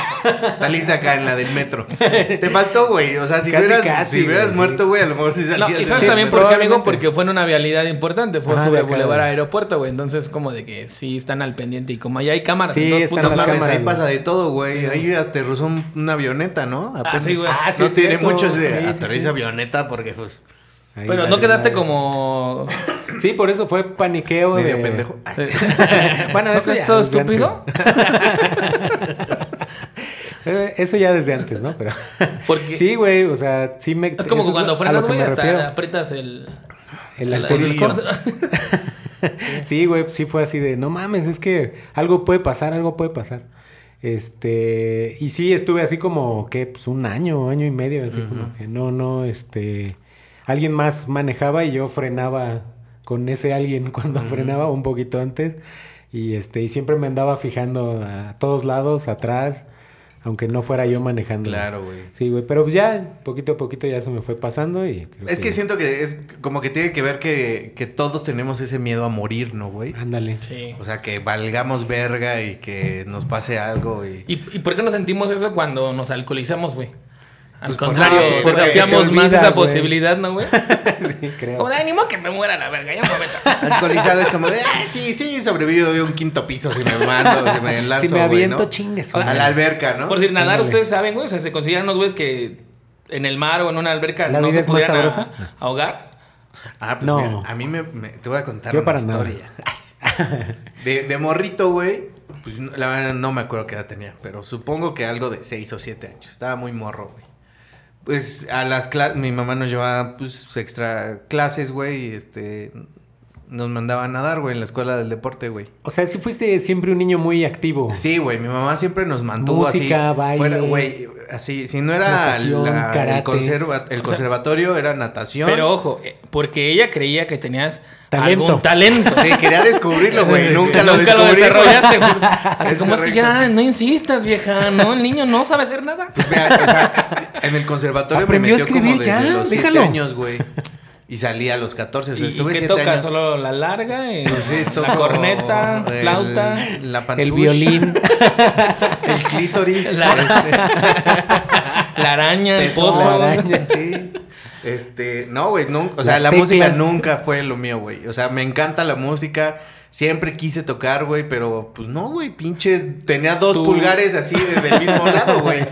Speaker 2: Saliste acá en la del metro. Te faltó, güey. O sea, si
Speaker 3: Casi,
Speaker 2: hubieras,
Speaker 3: casi,
Speaker 2: si hubieras
Speaker 3: güey,
Speaker 2: muerto, güey, a lo mejor sí
Speaker 1: No,
Speaker 2: salías.
Speaker 1: y sabes
Speaker 2: el
Speaker 1: también por qué, amigo, porque fue en una vialidad importante, fue
Speaker 3: Ajá,
Speaker 1: sobre Boulevard. Aeropuerto, güey. Entonces, como de que sí están al pendiente y como allá hay cámaras
Speaker 3: Sí,
Speaker 1: en todos
Speaker 3: están
Speaker 2: No
Speaker 3: las
Speaker 2: mames, ahí pasa de todo, güey. Ahí aterrizó un- una avioneta, ¿no? Apenas-
Speaker 1: sí, güey.
Speaker 3: Ah, sí,
Speaker 2: no tiene de
Speaker 3: sí,
Speaker 2: aterriza
Speaker 3: sí.
Speaker 2: avioneta porque, pues,
Speaker 3: Ahí
Speaker 1: Pero no quedaste
Speaker 3: madre.
Speaker 1: como...
Speaker 3: Sí, por eso fue paniqueo
Speaker 2: medio
Speaker 3: de...
Speaker 2: pendejo.
Speaker 3: Bueno,
Speaker 1: ¿No
Speaker 3: eso
Speaker 1: que es
Speaker 3: ya
Speaker 1: todo estúpido?
Speaker 3: Eh, Eso ya desde antes, ¿no? Pero...
Speaker 1: Porque
Speaker 3: Sí, güey, o sea, sí me...
Speaker 1: es como
Speaker 3: eso
Speaker 1: cuando frenas, güey, hasta
Speaker 3: refiero.
Speaker 1: aprietas el...
Speaker 3: El
Speaker 1: el-
Speaker 3: asterisco.
Speaker 1: el-
Speaker 3: Sí, güey, sí fue así de, no mames, es que algo puede pasar, algo puede pasar. Este, y sí, estuve así como, que Pues un año, año y medio, así como que no, no, este, alguien más manejaba y yo frenaba con ese alguien cuando frenaba un poquito antes. Y este, y siempre me andaba fijando a todos lados, atrás, aunque no fuera yo manejando.
Speaker 2: Claro, güey.
Speaker 3: Sí, güey, pero ya, poquito a poquito ya se me fue pasando y creo
Speaker 2: Es que siento que es como que tiene que ver que, que todos tenemos ese miedo a morir, ¿no, güey?
Speaker 3: Ándale.
Speaker 1: Sí.
Speaker 2: O sea, que valgamos verga y que nos pase algo y...
Speaker 1: ¿Y, ¿Y por qué no sentimos eso cuando nos alcoholizamos, güey? Al
Speaker 2: Pues
Speaker 1: contrario,
Speaker 2: porque- porque
Speaker 1: desafiamos más
Speaker 3: olvida,
Speaker 1: esa posibilidad, ¿no, güey?
Speaker 3: sí, creo.
Speaker 1: Como de ánimo que me muera la verga, ya me meto.
Speaker 2: Alcoholizado es como de, ay, sí, sí, sobrevivo de un quinto piso si me mando, si me lanzo,
Speaker 3: si me aviento,
Speaker 2: ¿no?
Speaker 3: chingues.
Speaker 2: A la alberca, ¿no?
Speaker 1: Por decir, nadar, ustedes saben, güey, o sea, se consideran unos güeyes que en el mar o en una alberca
Speaker 3: ¿La
Speaker 1: no
Speaker 3: vida
Speaker 1: se pudieran a- ahogar.
Speaker 2: Ah, pues
Speaker 3: No.
Speaker 2: mira, a mí me, me- te voy a contar
Speaker 3: Yo
Speaker 2: una
Speaker 3: para
Speaker 2: historia. De, de morrito, güey, pues no- la verdad no me acuerdo qué edad tenía, pero supongo que algo de 6 o 7 años. Estaba muy morro, güey. Pues a las clases, mi mamá nos llevaba pues extra clases, güey, y este nos mandaba a nadar, güey, en la escuela del deporte, güey.
Speaker 3: O sea, sí fuiste siempre un niño muy activo.
Speaker 2: Sí, güey, mi mamá siempre nos mantuvo
Speaker 3: Música,
Speaker 2: así.
Speaker 3: baile.
Speaker 2: Fuera, güey, así, si no era
Speaker 3: Natación,
Speaker 2: la-
Speaker 3: karate.
Speaker 2: el, conserva- el conservatorio, era natación.
Speaker 1: Pero ojo, eh, porque ella creía que tenías
Speaker 3: Talento.
Speaker 1: algún talento.
Speaker 2: Sí, quería descubrirlo, güey, nunca lo
Speaker 1: Nunca lo
Speaker 2: descubrí. güey.
Speaker 1: desarrollaste. güey. Así
Speaker 2: Es
Speaker 1: como es que
Speaker 2: correcto.
Speaker 1: ya, no insistas, vieja. No, el niño no sabe hacer nada.
Speaker 2: Pues mira, o sea, en el conservatorio
Speaker 3: Aprendió a
Speaker 2: me metió como
Speaker 3: escribir
Speaker 2: desde
Speaker 3: ya,
Speaker 2: los 7
Speaker 3: déjalo.
Speaker 2: años, güey. Y salí a los 14, o sea,
Speaker 1: ¿Y,
Speaker 2: estuve
Speaker 1: y qué
Speaker 2: 7
Speaker 1: toca?
Speaker 2: años.
Speaker 1: ¿Solo la larga? eh,
Speaker 2: Pues sí,
Speaker 1: la
Speaker 2: toco
Speaker 1: corneta,
Speaker 2: el-
Speaker 1: flauta.
Speaker 2: la
Speaker 3: El
Speaker 2: pantush,
Speaker 3: violín.
Speaker 2: el clítoris,
Speaker 1: La-
Speaker 2: este,
Speaker 1: La araña, el pozo.
Speaker 3: La araña.
Speaker 2: Sí. Este, no, güey, nunca, o sea,
Speaker 3: Las
Speaker 2: la música nunca fue lo mío, güey. O sea, me encanta la música, Siempre quise tocar, güey, pero pues no, güey, pinches. Tenía dos
Speaker 1: Tú-
Speaker 2: pulgares así de- del mismo lado, güey.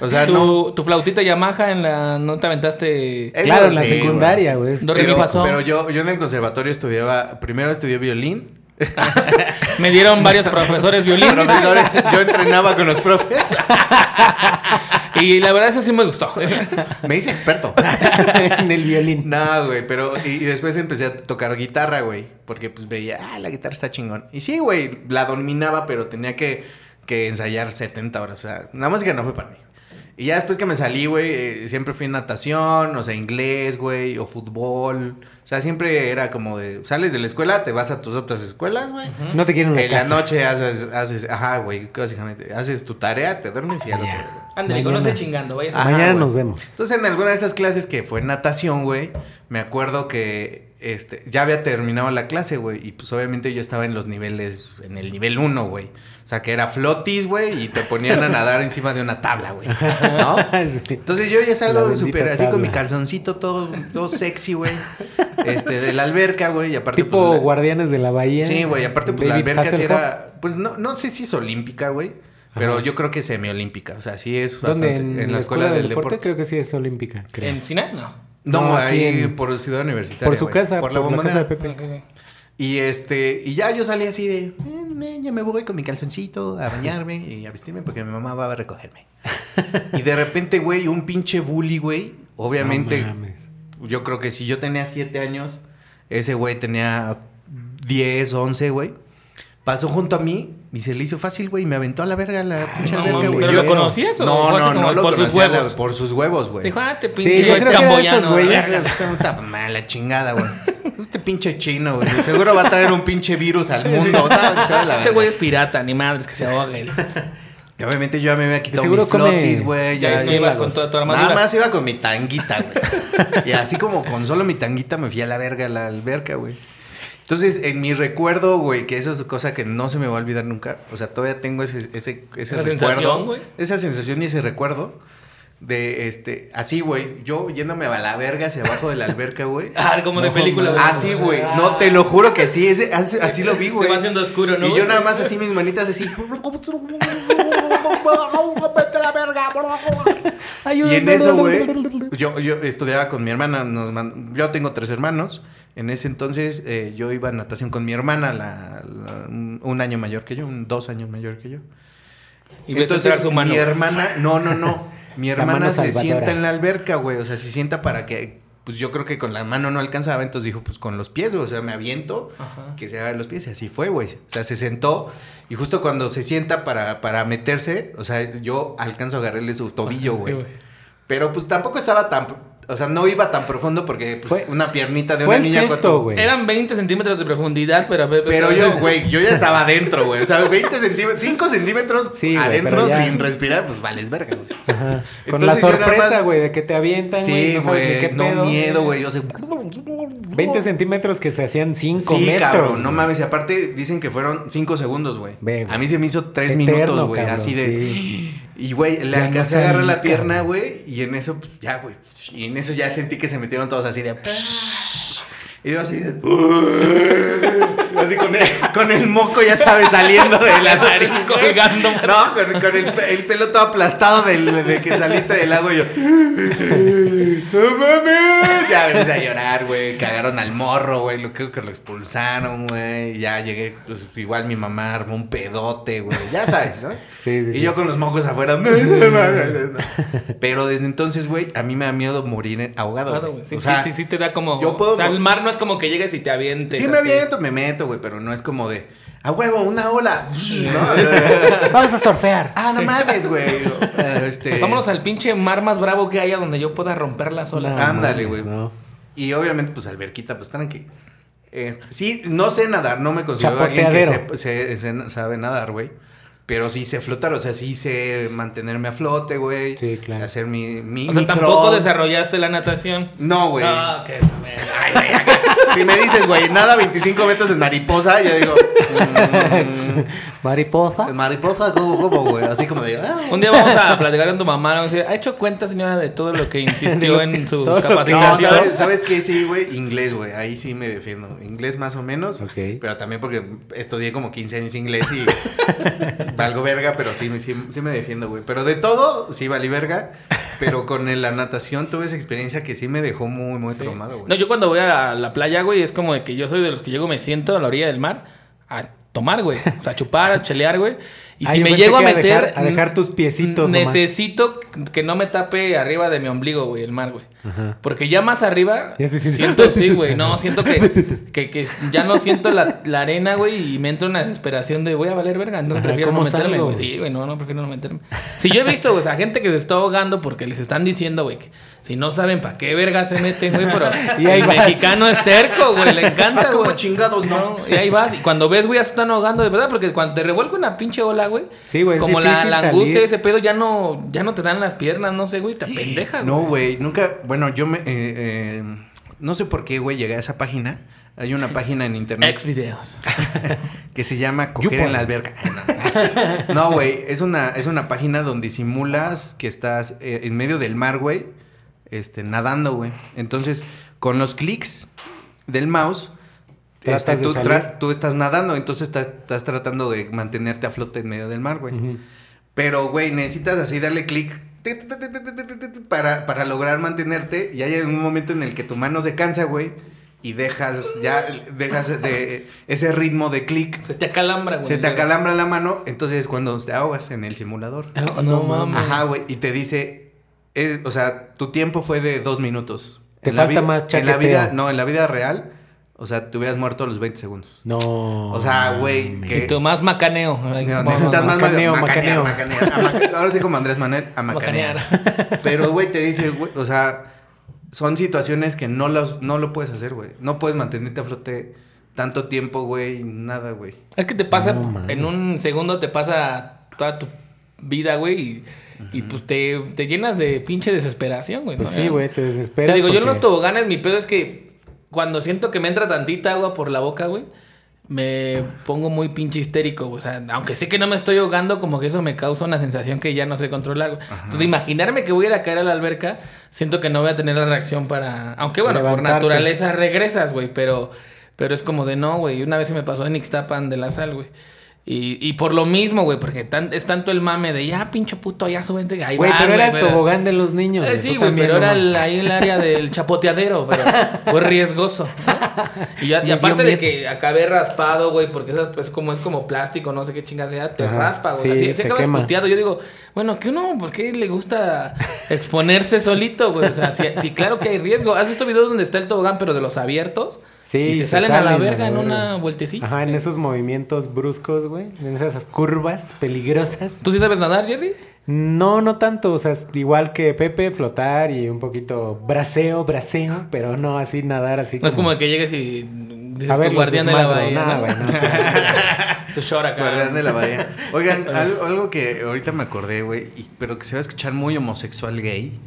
Speaker 2: O sea,
Speaker 1: tu,
Speaker 2: no.
Speaker 1: tu flautita Yamaha en la. ¿No te aventaste?
Speaker 2: Eso
Speaker 3: Claro, en la
Speaker 2: sí,
Speaker 3: secundaria, güey.
Speaker 2: Pero, pero yo, yo en el conservatorio estudiaba, primero estudié violín.
Speaker 1: Me dieron varios profesores violín.
Speaker 2: Profesores, yo entrenaba con los profes.
Speaker 1: Y la verdad, eso sí me gustó.
Speaker 2: Me hice experto.
Speaker 3: en el violín.
Speaker 2: No, güey, pero y, y después empecé a tocar guitarra, güey, porque pues veía, ah, la guitarra está chingón. Y sí, güey, la dominaba, pero tenía que, que ensayar 70 horas, o sea, la música no fue para mí. Y ya después que me salí, güey, eh, siempre fui en natación, o sea, inglés, güey, o fútbol. O sea, siempre era como de, sales de la escuela, te vas a tus otras escuelas, güey.
Speaker 3: No te quieren una
Speaker 2: En la noche haces, haces, ajá, güey, básicamente, haces tu tarea, te duermes y ya lo güey.
Speaker 1: Ándale, conoce chingando. Vaya.
Speaker 2: Ajá,
Speaker 3: Mañana
Speaker 2: güey.
Speaker 3: nos vemos.
Speaker 2: Entonces, en alguna de esas clases que fue natación, güey, me acuerdo que este, ya había terminado la clase, güey. Y pues obviamente yo estaba en los niveles, en el nivel 1, güey. O sea, que era flotis, güey, y te ponían a nadar encima de una tabla, güey. ¿No?
Speaker 3: Sí.
Speaker 2: Entonces yo ya
Speaker 3: La
Speaker 2: salgo súper así con mi calzoncito todo, todo sexy, güey. Este, de la alberca, güey. Y aparte,
Speaker 3: Tipo
Speaker 2: pues, la-
Speaker 3: Guardianes de la Bahía.
Speaker 2: Sí, güey. Aparte, pues la alberca sí era. Pues no, no sé si es olímpica, güey. Pero
Speaker 3: Ajá.
Speaker 2: yo creo que es semiolímpica. O sea, sí es
Speaker 3: ¿Dónde?
Speaker 2: bastante.
Speaker 3: ¿En,
Speaker 2: la escuela, del deporte.
Speaker 3: Creo que sí es olímpica. creo.
Speaker 1: ¿En Sinai? No.
Speaker 2: No, ahí
Speaker 3: en-
Speaker 2: por Ciudad Universitaria.
Speaker 3: Por su casa,
Speaker 2: Por la
Speaker 3: casa
Speaker 2: bombonera.
Speaker 3: de Pepe.
Speaker 2: Y este, y ya yo salí así de, "Eh, eh, ya me voy con mi calzoncito a bañarme y a vestirme porque mi mamá va a recogerme. y de repente, güey, un pinche bully, güey. Obviamente,
Speaker 3: No mames.
Speaker 2: yo creo que si yo tenía 7 años, ese güey tenía 10, 11, güey. Pasó junto a mí y se le hizo fácil, güey, y me aventó a la verga la pinche
Speaker 1: no
Speaker 2: alberca, güey.
Speaker 1: ¿pero
Speaker 2: Yo-
Speaker 1: lo conocías o
Speaker 2: No, no,
Speaker 1: como
Speaker 2: no lo
Speaker 1: por sus
Speaker 2: la-
Speaker 1: huevos?
Speaker 2: por sus huevos, güey.
Speaker 1: Dijo, ah, este
Speaker 3: Sí,
Speaker 1: pinche
Speaker 3: yo creo que esos güeyes.
Speaker 2: Está mala chingada, güey. Este pinche chino, güey. Seguro va a traer un pinche virus al mundo. No,
Speaker 1: Este güey es pirata, ni madres que se ahogue.
Speaker 2: Y obviamente yo ya me había quitado
Speaker 3: seguro
Speaker 2: mis
Speaker 3: come-
Speaker 2: flotis, güey.
Speaker 1: Ya,
Speaker 2: Ya,
Speaker 1: no
Speaker 2: ya-
Speaker 1: ibas con toda tu armadura.
Speaker 2: Nada más iba con mi tanguita, güey. y así como con solo mi tanguita me fui a la verga, a la alberca, güey. Entonces, en mi recuerdo, güey, que eso es cosa que no se me va a olvidar nunca. O sea, todavía tengo ese, ese, ese
Speaker 1: Esa
Speaker 2: recuerdo.
Speaker 1: sensación, güey.
Speaker 2: Esa sensación y ese recuerdo. De este, así, güey. Yo yéndome a la verga hacia abajo de la alberca, güey.
Speaker 1: Ah, como de
Speaker 3: No,
Speaker 1: película, güey.
Speaker 2: Así, güey. No, te lo juro que sí. Ese, así, así lo vi, güey.
Speaker 1: Se va haciendo oscuro, ¿no?
Speaker 2: Y yo nada más así, mis manitas así. Vete a la verga. Y en eso, güey, yo, yo estudiaba con mi hermana. Nos yo tengo tres hermanos. En ese entonces eh, yo iba a natación con mi hermana, la, la- un año mayor que yo, un, dos años mayor que yo.
Speaker 1: Y ves
Speaker 2: Entonces
Speaker 1: su mano.
Speaker 2: mi hermana, no, no, no. Mi hermana se
Speaker 3: salvadora.
Speaker 2: sienta en la alberca, güey. O sea, se sienta para que, pues yo creo que con la mano no alcanzaba. Entonces dijo, pues con los pies, güey. O sea, me aviento,
Speaker 1: Ajá.
Speaker 2: que se haga los pies. Y así fue, güey. O sea, se sentó. Y justo cuando se sienta para, para meterse, o sea, yo alcanzo a agarrarle su tobillo, güey. Pero pues tampoco estaba tan, o sea, no iba tan profundo porque pues,
Speaker 3: Fue-
Speaker 2: una piernita de
Speaker 3: fue
Speaker 2: una niña. cuando-
Speaker 3: güey.
Speaker 1: Eran 20 centímetros de profundidad, pero...
Speaker 2: Pero yo, güey, yo ya estaba adentro, güey. O sea, 20 centímetros, 5 centímetros
Speaker 3: Sí,
Speaker 2: adentro
Speaker 3: pero ya-
Speaker 2: sin respirar, pues vales verga, güey.
Speaker 3: Con
Speaker 2: Entonces
Speaker 3: la sorpresa,
Speaker 2: más-
Speaker 3: güey, de que te avientan, güey.
Speaker 2: Sí,
Speaker 3: no
Speaker 2: güey, no
Speaker 3: pedo.
Speaker 2: miedo, güey. Yo sé.
Speaker 3: 20 centímetros que se hacían 5
Speaker 2: Sí,
Speaker 3: metros.
Speaker 2: cabrón, no mames. Y aparte dicen que fueron 5 segundos, güey. A mí se me hizo 3
Speaker 3: Eterno,
Speaker 2: minutos, güey. Así de.
Speaker 3: sí.
Speaker 2: Y, güey, le
Speaker 3: Ya no
Speaker 2: alcancé a agarrar la pierna, güey. Y en eso, pues ya, güey. Y en eso ya sentí que se metieron todos así de. Y yo así de. Así con el, con el moco, ya sabes, saliendo de la nariz.
Speaker 1: Colgando.
Speaker 2: No, con, con el, el pelo todo aplastado del, de que saliste del agua y yo. ¡No mames! Ya empecé a llorar, güey. Cagaron al morro, güey. Lo creo que lo expulsaron, güey. Ya llegué, pues, igual mi mamá armó un pedote, güey. Ya sabes, ¿no?
Speaker 3: Sí, sí,
Speaker 2: y
Speaker 3: sí.
Speaker 2: yo con los mocos afuera. No, no, no, no, no. Pero desde entonces, güey, a mí me da miedo morir ahogado.
Speaker 1: Claro,
Speaker 2: güey.
Speaker 1: güey. Sí,
Speaker 2: O sea,
Speaker 1: sí, sí, sí te da como...
Speaker 2: yo puedo-
Speaker 1: O sea, el mar no es como que llegues y te avientes.
Speaker 2: Sí me
Speaker 1: así.
Speaker 2: aviento, me meto, güey, pero no es como de, a huevo, una ola. ¿no?
Speaker 3: Vamos a surfear.
Speaker 2: ah, no mames, güey. Eh, Este,
Speaker 1: Vámonos al pinche mar más bravo que haya donde yo pueda romper las olas.
Speaker 2: Ándale, güey.
Speaker 3: no.
Speaker 2: Y obviamente, pues alberquita, pues tranqui. Este, sí, no sé nadar, no me considero alguien que
Speaker 3: Chapoteadero.
Speaker 2: se, se- se- sabe nadar, güey. Pero sí sé flotar, o sea, sí sé mantenerme a flote, güey.
Speaker 3: Sí, claro.
Speaker 2: Hacer mi, mi
Speaker 1: O sea,
Speaker 2: mi
Speaker 1: tampoco desarrollaste la natación.
Speaker 2: No, güey.
Speaker 1: Ah, qué
Speaker 2: Si me dices, güey, nada 25 metros en mariposa, yo digo, mm,
Speaker 3: Mariposa.
Speaker 2: mariposa, ¿cómo, cómo, güey? Así como de, ah.
Speaker 1: Un día vamos a platicar con tu mamá. Vamos a decir, ¿ha hecho cuenta, señora, de todo lo que insistió en sus
Speaker 3: que-
Speaker 2: No,
Speaker 1: capacitaciones?
Speaker 2: ¿sabes, ¿sabes qué? Sí, güey, inglés, güey. Ahí sí me defiendo. Inglés más o menos.
Speaker 3: Ok.
Speaker 2: Pero también porque estudié como 15 años inglés y valgo verga, pero sí, sí, sí me defiendo, güey. Pero de todo, sí valí verga. Pero con el- la natación tuve esa experiencia que sí me dejó muy, muy traumado, güey.
Speaker 1: No, yo cuando voy a la, la playa, güey, es como de que yo soy de los que llego, me siento a la orilla del mar a tomar, güey. O sea, a chupar, a chelear, güey. Y si me llego a meter.
Speaker 3: dejar- a dejar tus piecitos nomás.
Speaker 1: Necesito que no me tape arriba de mi ombligo, güey, el mar, güey. Porque ya más arriba.
Speaker 3: Ya
Speaker 1: siento, sí, güey. No, siento que, que, que ya no siento la, la arena, güey, y me entra una desesperación de voy a valer verga.
Speaker 3: Ajá,
Speaker 1: prefiero no
Speaker 3: ¿cómo
Speaker 1: meterme, güey. Sí, güey, no, no, prefiero no meterme. Si yo he visto, güey, o sea, gente que se está ahogando porque les están diciendo, güey, que si no saben para qué verga se meten, güey, pero
Speaker 3: Y ahí
Speaker 1: el
Speaker 3: vas.
Speaker 1: mexicano es terco, güey, le encanta,
Speaker 2: Ah, como
Speaker 1: güey.
Speaker 2: chingados, ¿no?
Speaker 1: Y ahí vas, y cuando ves, güey, ya se están ahogando, de verdad, porque cuando te revuelca una pinche ola, güey,
Speaker 3: Sí, güey,
Speaker 1: como la, angustia de ese pedo ya no, ya no te dan las piernas, no sé, güey, te pendejas,
Speaker 2: No, güey, nunca. Bueno, yo me. eh, eh, no sé por qué, güey, llegué a esa página. Hay una página en internet
Speaker 1: Ex videos.
Speaker 2: que se llama Coger
Speaker 3: YouPorn.
Speaker 2: en la alberca. No, güey, es una, es una página donde simulas que estás eh, en medio del mar, güey, este, nadando, güey. Entonces, con los clics del mouse, este, tú, tú estás nadando, entonces estás, estás tratando de mantenerte a flote en medio del mar, güey. Pero, güey, necesitas así darle clic para, para lograr mantenerte y hay un momento en el que tu mano se cansa, güey. Y dejas ya, dejas de ese ritmo de clic.
Speaker 1: Se te acalambra, güey.
Speaker 2: Se te acalambra la mano, entonces es cuando te ahogas en el simulador.
Speaker 1: Ah, no, mames.
Speaker 2: Ajá, güey. Y te dice, es, o sea, tu tiempo fue de dos minutos.
Speaker 3: Te falta más.
Speaker 2: En la vida, no, en la vida real o sea, te hubieras muerto a los 20 segundos.
Speaker 3: No.
Speaker 2: O sea, güey, que-
Speaker 1: Y tú más macaneo.
Speaker 2: No, necesitas más
Speaker 3: macaneo,
Speaker 2: macaneo,
Speaker 3: macaneo.
Speaker 2: Ahora sí como Andrés Manuel, a macanear.
Speaker 1: Macanear.
Speaker 2: Pero, güey, te dice, güey, o sea, son situaciones que no, los, no lo puedes hacer, güey. No puedes mantenerte a flote tanto tiempo, güey, nada, güey.
Speaker 1: Es que te pasa,
Speaker 3: No
Speaker 1: en un segundo te pasa toda tu vida, güey, y, y, pues te, te llenas de pinche desesperación, güey.
Speaker 3: Pues
Speaker 1: ¿no?
Speaker 3: sí, güey, te
Speaker 1: Te
Speaker 3: desesperas.
Speaker 1: digo, yo en los toboganes, mi pedo es que cuando siento que me entra tantita agua por la boca, güey, me pongo muy pinche histérico, güey. O sea, aunque sé que no me estoy ahogando, como que eso me causa una sensación que ya no sé controlar, güey. Entonces, imaginarme que voy a ir a caer a la alberca, siento que no voy a tener la reacción para... Aunque, bueno, por naturaleza regresas, güey, pero... Pero es como de no, güey. Una vez se me pasó en Ixtapan de la sal, güey. Y, y por lo mismo, güey, porque tan- es tanto el mame de ya, pinche puto, ya súbete. Ahí
Speaker 3: Güey,
Speaker 1: vas,
Speaker 3: pero era el
Speaker 1: pero-
Speaker 3: tobogán de los niños.
Speaker 1: eh, sí, güey, pero
Speaker 3: no
Speaker 1: era el- ahí el área del chapoteadero, pero fue riesgoso. ¿no? Y, ya- y aparte de que acabé raspado, güey, porque eso pues como es como plástico, no sé qué chingas sea, te
Speaker 3: Ajá,
Speaker 1: raspa, güey.
Speaker 3: sí,
Speaker 1: Así,
Speaker 3: te
Speaker 1: se acabas
Speaker 3: quema.
Speaker 1: puteado. Yo digo, bueno, que uno, ¿por qué le gusta exponerse solito, güey? O sea, sí, sí, claro que hay riesgo. ¿Has visto videos donde está el tobogán, pero de los abiertos?
Speaker 3: Sí,
Speaker 1: y se,
Speaker 3: se
Speaker 1: salen, a la verga en una vueltecilla.
Speaker 3: Ajá, en esos movimientos bruscos, güey. En esas curvas peligrosas.
Speaker 1: ¿Tú sí sabes nadar, Jerry?
Speaker 3: No, no tanto. O sea, es igual que Pepe, flotar y un poquito braceo, braceo, pero no así nadar así.
Speaker 1: No es como que llegues y dices
Speaker 3: A ver,
Speaker 1: tu guardián de la bahía.
Speaker 3: Nah,
Speaker 1: ¿no?
Speaker 3: güey, no.
Speaker 1: Su short acá.
Speaker 2: Guardián de la bahía. Oigan, algo, algo que ahorita me acordé, güey, y- pero que se va a escuchar muy homosexual gay,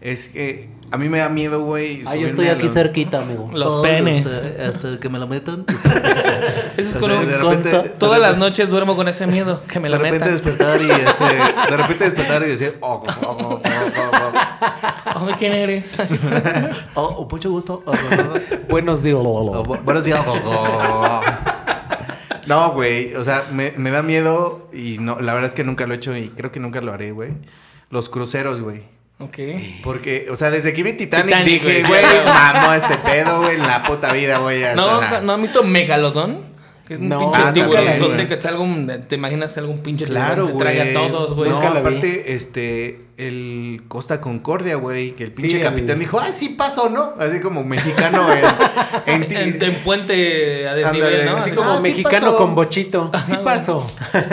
Speaker 2: es que a mí me da miedo, güey.
Speaker 5: Ah, yo estoy aquí
Speaker 2: los-
Speaker 5: cerquita, amigo.
Speaker 1: Los penes.
Speaker 5: Este, que me lo metan.
Speaker 1: Eso es con un-
Speaker 2: de
Speaker 5: con
Speaker 2: repente-
Speaker 5: to-
Speaker 2: de
Speaker 1: Todas las
Speaker 2: repente-
Speaker 1: noches duermo con ese miedo, que me
Speaker 2: De
Speaker 1: lo
Speaker 2: repente
Speaker 1: metan.
Speaker 2: despertar y este, de repente despertar y decir, oh, oh, oh, oh, oh, oh.
Speaker 1: Ay, ¿quién eres?
Speaker 5: Oh, oh, mucho gusto. Oh, oh, oh.
Speaker 3: Buenos días.
Speaker 2: Oh, bu- buenos días. No, güey, o sea, me, me da miedo y no, la verdad es que nunca lo he hecho y creo que nunca lo haré, güey. Los cruceros, güey.
Speaker 1: ok.
Speaker 2: Porque, o sea, desde que vi Titanic,
Speaker 1: Titanic,
Speaker 2: dije,
Speaker 1: güey.
Speaker 2: mamó este pedo, güey, en la puta vida, güey.
Speaker 1: ¿No, ¿No han visto Megalodón? Que es un
Speaker 3: No,
Speaker 1: pinche
Speaker 2: ah, güey.
Speaker 1: que te, algún, te imaginas algún pinche
Speaker 2: Claro,
Speaker 1: se trae a todos, güey.
Speaker 2: No, aparte, este, el Costa Concordia, güey, que el
Speaker 3: Sí,
Speaker 2: pinche
Speaker 3: el-
Speaker 2: capitán dijo, ah, sí pasó, ¿no? Así como mexicano en, en ti-
Speaker 1: En, en puente a desnivel, ¿no?
Speaker 2: así
Speaker 3: Como
Speaker 2: Ah, sí
Speaker 3: mexicano con bochito. Sí
Speaker 1: Ajá,
Speaker 3: pasó.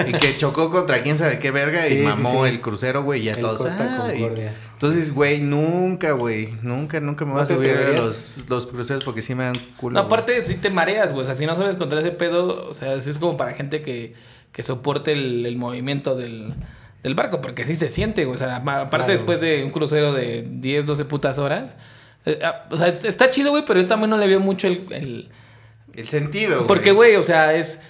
Speaker 2: y que chocó contra quién sabe qué verga
Speaker 3: Sí,
Speaker 2: y
Speaker 3: sí,
Speaker 2: mamó
Speaker 3: sí.
Speaker 2: el crucero, güey, y ya
Speaker 3: El
Speaker 2: todos.
Speaker 3: Costa
Speaker 2: "Ay".
Speaker 3: Concordia.
Speaker 2: Entonces, güey, nunca, güey, nunca, nunca me voy
Speaker 3: ¿No
Speaker 2: a subir a los, los cruceros porque sí me dan culo.
Speaker 1: No,
Speaker 2: güey.
Speaker 1: aparte sí te mareas, güey. O sea, si no sabes contra ese pedo, o sea, sí es como para gente que, que soporte el, el movimiento del, del barco, porque sí se siente, güey. O sea, aparte
Speaker 3: Claro.
Speaker 1: después de un crucero de 10, 12 putas horas. eh, ah, o sea, es- está chido, güey, pero yo también no le veo mucho el... el-
Speaker 2: El sentido,
Speaker 1: porque, güey, o sea, es...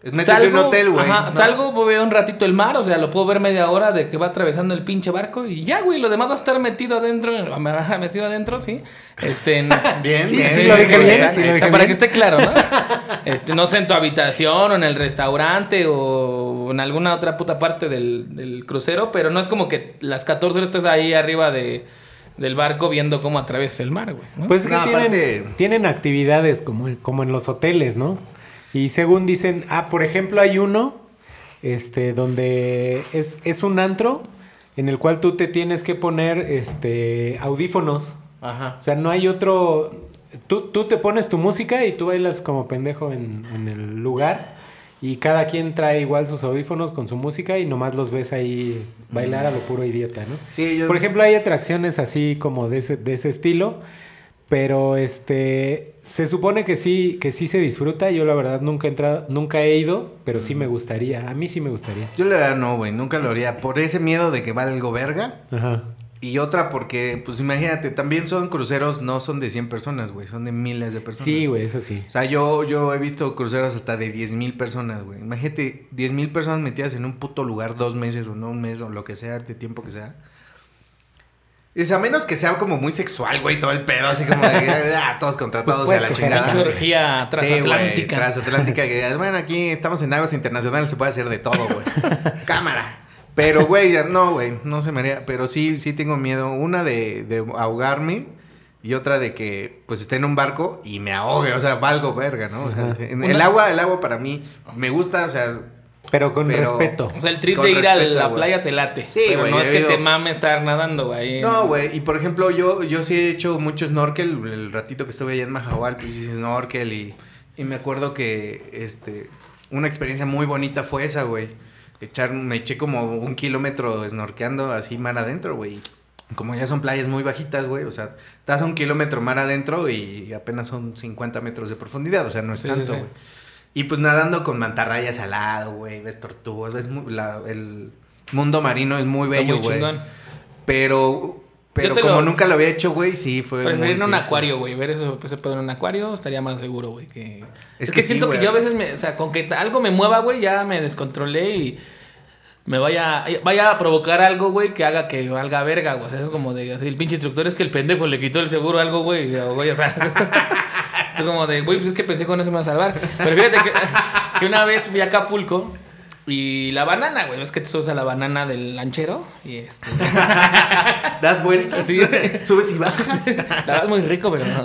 Speaker 2: Es meterte en un hotel, güey.
Speaker 1: ajá,
Speaker 2: ¿no?
Speaker 1: Salgo, veo un ratito el mar, o sea, lo puedo ver media hora de que va atravesando el pinche barco y ya, güey, lo demás va a estar metido adentro, metido adentro, sí. Este, en-
Speaker 2: Bien,
Speaker 3: Sí,
Speaker 2: bien.
Speaker 3: sí, lo dije bien, sí, lo dije
Speaker 1: para
Speaker 3: bien.
Speaker 1: que esté claro, ¿no? Este, no sé, en tu habitación o en el restaurante o en alguna otra puta parte del, del crucero, pero no es como que las 14 horas estés ahí arriba de, del barco viendo cómo atraviesa el mar, güey. ¿no?
Speaker 3: Pues es que
Speaker 2: No,
Speaker 3: tienen,
Speaker 2: aparte-
Speaker 3: tienen actividades como, como en los hoteles, ¿no? Y según dicen, ah, por ejemplo, hay uno este, donde es, es un antro en el cual tú te tienes que poner este, audífonos.
Speaker 2: Ajá.
Speaker 3: O sea, no hay otro. Tú, tú te pones tu música y tú bailas como pendejo en, en el lugar. Y cada quien trae igual sus audífonos con su música y nomás los ves ahí bailar a lo puro idiota, ¿no?
Speaker 2: Sí, yo-
Speaker 3: Por ejemplo, hay atracciones así como de ese, de ese estilo. Pero este se supone que sí, que sí se disfruta. Yo la verdad nunca he entrado, nunca he ido, pero sí me gustaría. A mí sí me gustaría.
Speaker 2: Yo la verdad no, güey, nunca lo haría. Por ese miedo de que valgo verga.
Speaker 3: Ajá.
Speaker 2: Y otra porque, pues imagínate, también son cruceros, no son de 100 personas, güey, son de miles de personas.
Speaker 3: Sí, güey, eso sí.
Speaker 2: O sea, yo, yo he visto cruceros hasta de 10 mil personas, güey. Imagínate, 10 mil personas metidas en un puto lugar dos meses o no un mes o lo que sea, de tiempo que sea. Es a menos que sea como muy sexual, güey, todo el pedo, así como de ah, todos contratados
Speaker 3: Pues
Speaker 2: a la chingada.
Speaker 1: Pinche orgía transatlántica.
Speaker 2: Sí, transatlántica. que digas, bueno, aquí estamos en aguas internacionales, se puede hacer de todo, güey. Cámara. Pero, güey, no, güey, no se me haría. Pero sí, sí tengo miedo. Una de, de ahogarme y otra de que, pues, esté en un barco y me ahogue. O sea, valgo verga, ¿no? O sea,
Speaker 3: Ajá.
Speaker 2: el agua, el agua para mí me gusta, o sea,
Speaker 3: Pero con
Speaker 2: Pero-
Speaker 3: respeto.
Speaker 1: O sea, el trip
Speaker 2: Con
Speaker 1: de ir a la
Speaker 2: güey.
Speaker 1: playa te late.
Speaker 2: Sí,
Speaker 1: pero
Speaker 2: güey,
Speaker 1: no es que
Speaker 2: ido-
Speaker 1: te mame estar nadando, güey.
Speaker 2: No, güey. Y por ejemplo, yo, yo sí he hecho mucho snorkel. El ratito que estuve allá en Mahahual, pues hice snorkel. Y, y me acuerdo que este una experiencia muy bonita fue esa, güey. Echar, me eché como un kilómetro snorkeando así mar adentro, güey. Como ya son playas muy bajitas, güey. O sea, estás a un kilómetro mar adentro y apenas son 50 metros de profundidad. O sea, no es
Speaker 1: Sí, sí,
Speaker 2: tanto,
Speaker 1: sí.
Speaker 2: Y pues nadando con mantarrayas al lado, güey. Ves tortugas. Ves la- el mundo marino es muy
Speaker 1: Está
Speaker 2: bello, güey. Pero, pero como
Speaker 1: lo-
Speaker 2: nunca lo había hecho, güey, sí fue.
Speaker 1: Preferir en un acuario, güey. Ver eso, ese pedo en un acuario estaría más seguro, güey. Que... Es,
Speaker 2: Es
Speaker 1: que,
Speaker 2: que sí,
Speaker 1: siento que yo a veces, me, o sea, con que algo me mueva, güey, ya me descontrolé y me vaya, vaya a provocar algo, güey, que haga que valga verga, güey. O sea, es como de, así, el pinche instructor es que el pendejo le quitó el seguro a algo, güey, o sea, es como de, güey, pues es que pensé con eso me iba a salvar. Pero fíjate que, que una vez fui a Acapulco y la banana, güey, es que te subes a la banana del lanchero y este...
Speaker 2: Das vueltas,
Speaker 1: Sí.
Speaker 2: subes y bajas.
Speaker 1: La verdad es muy rico, pero no.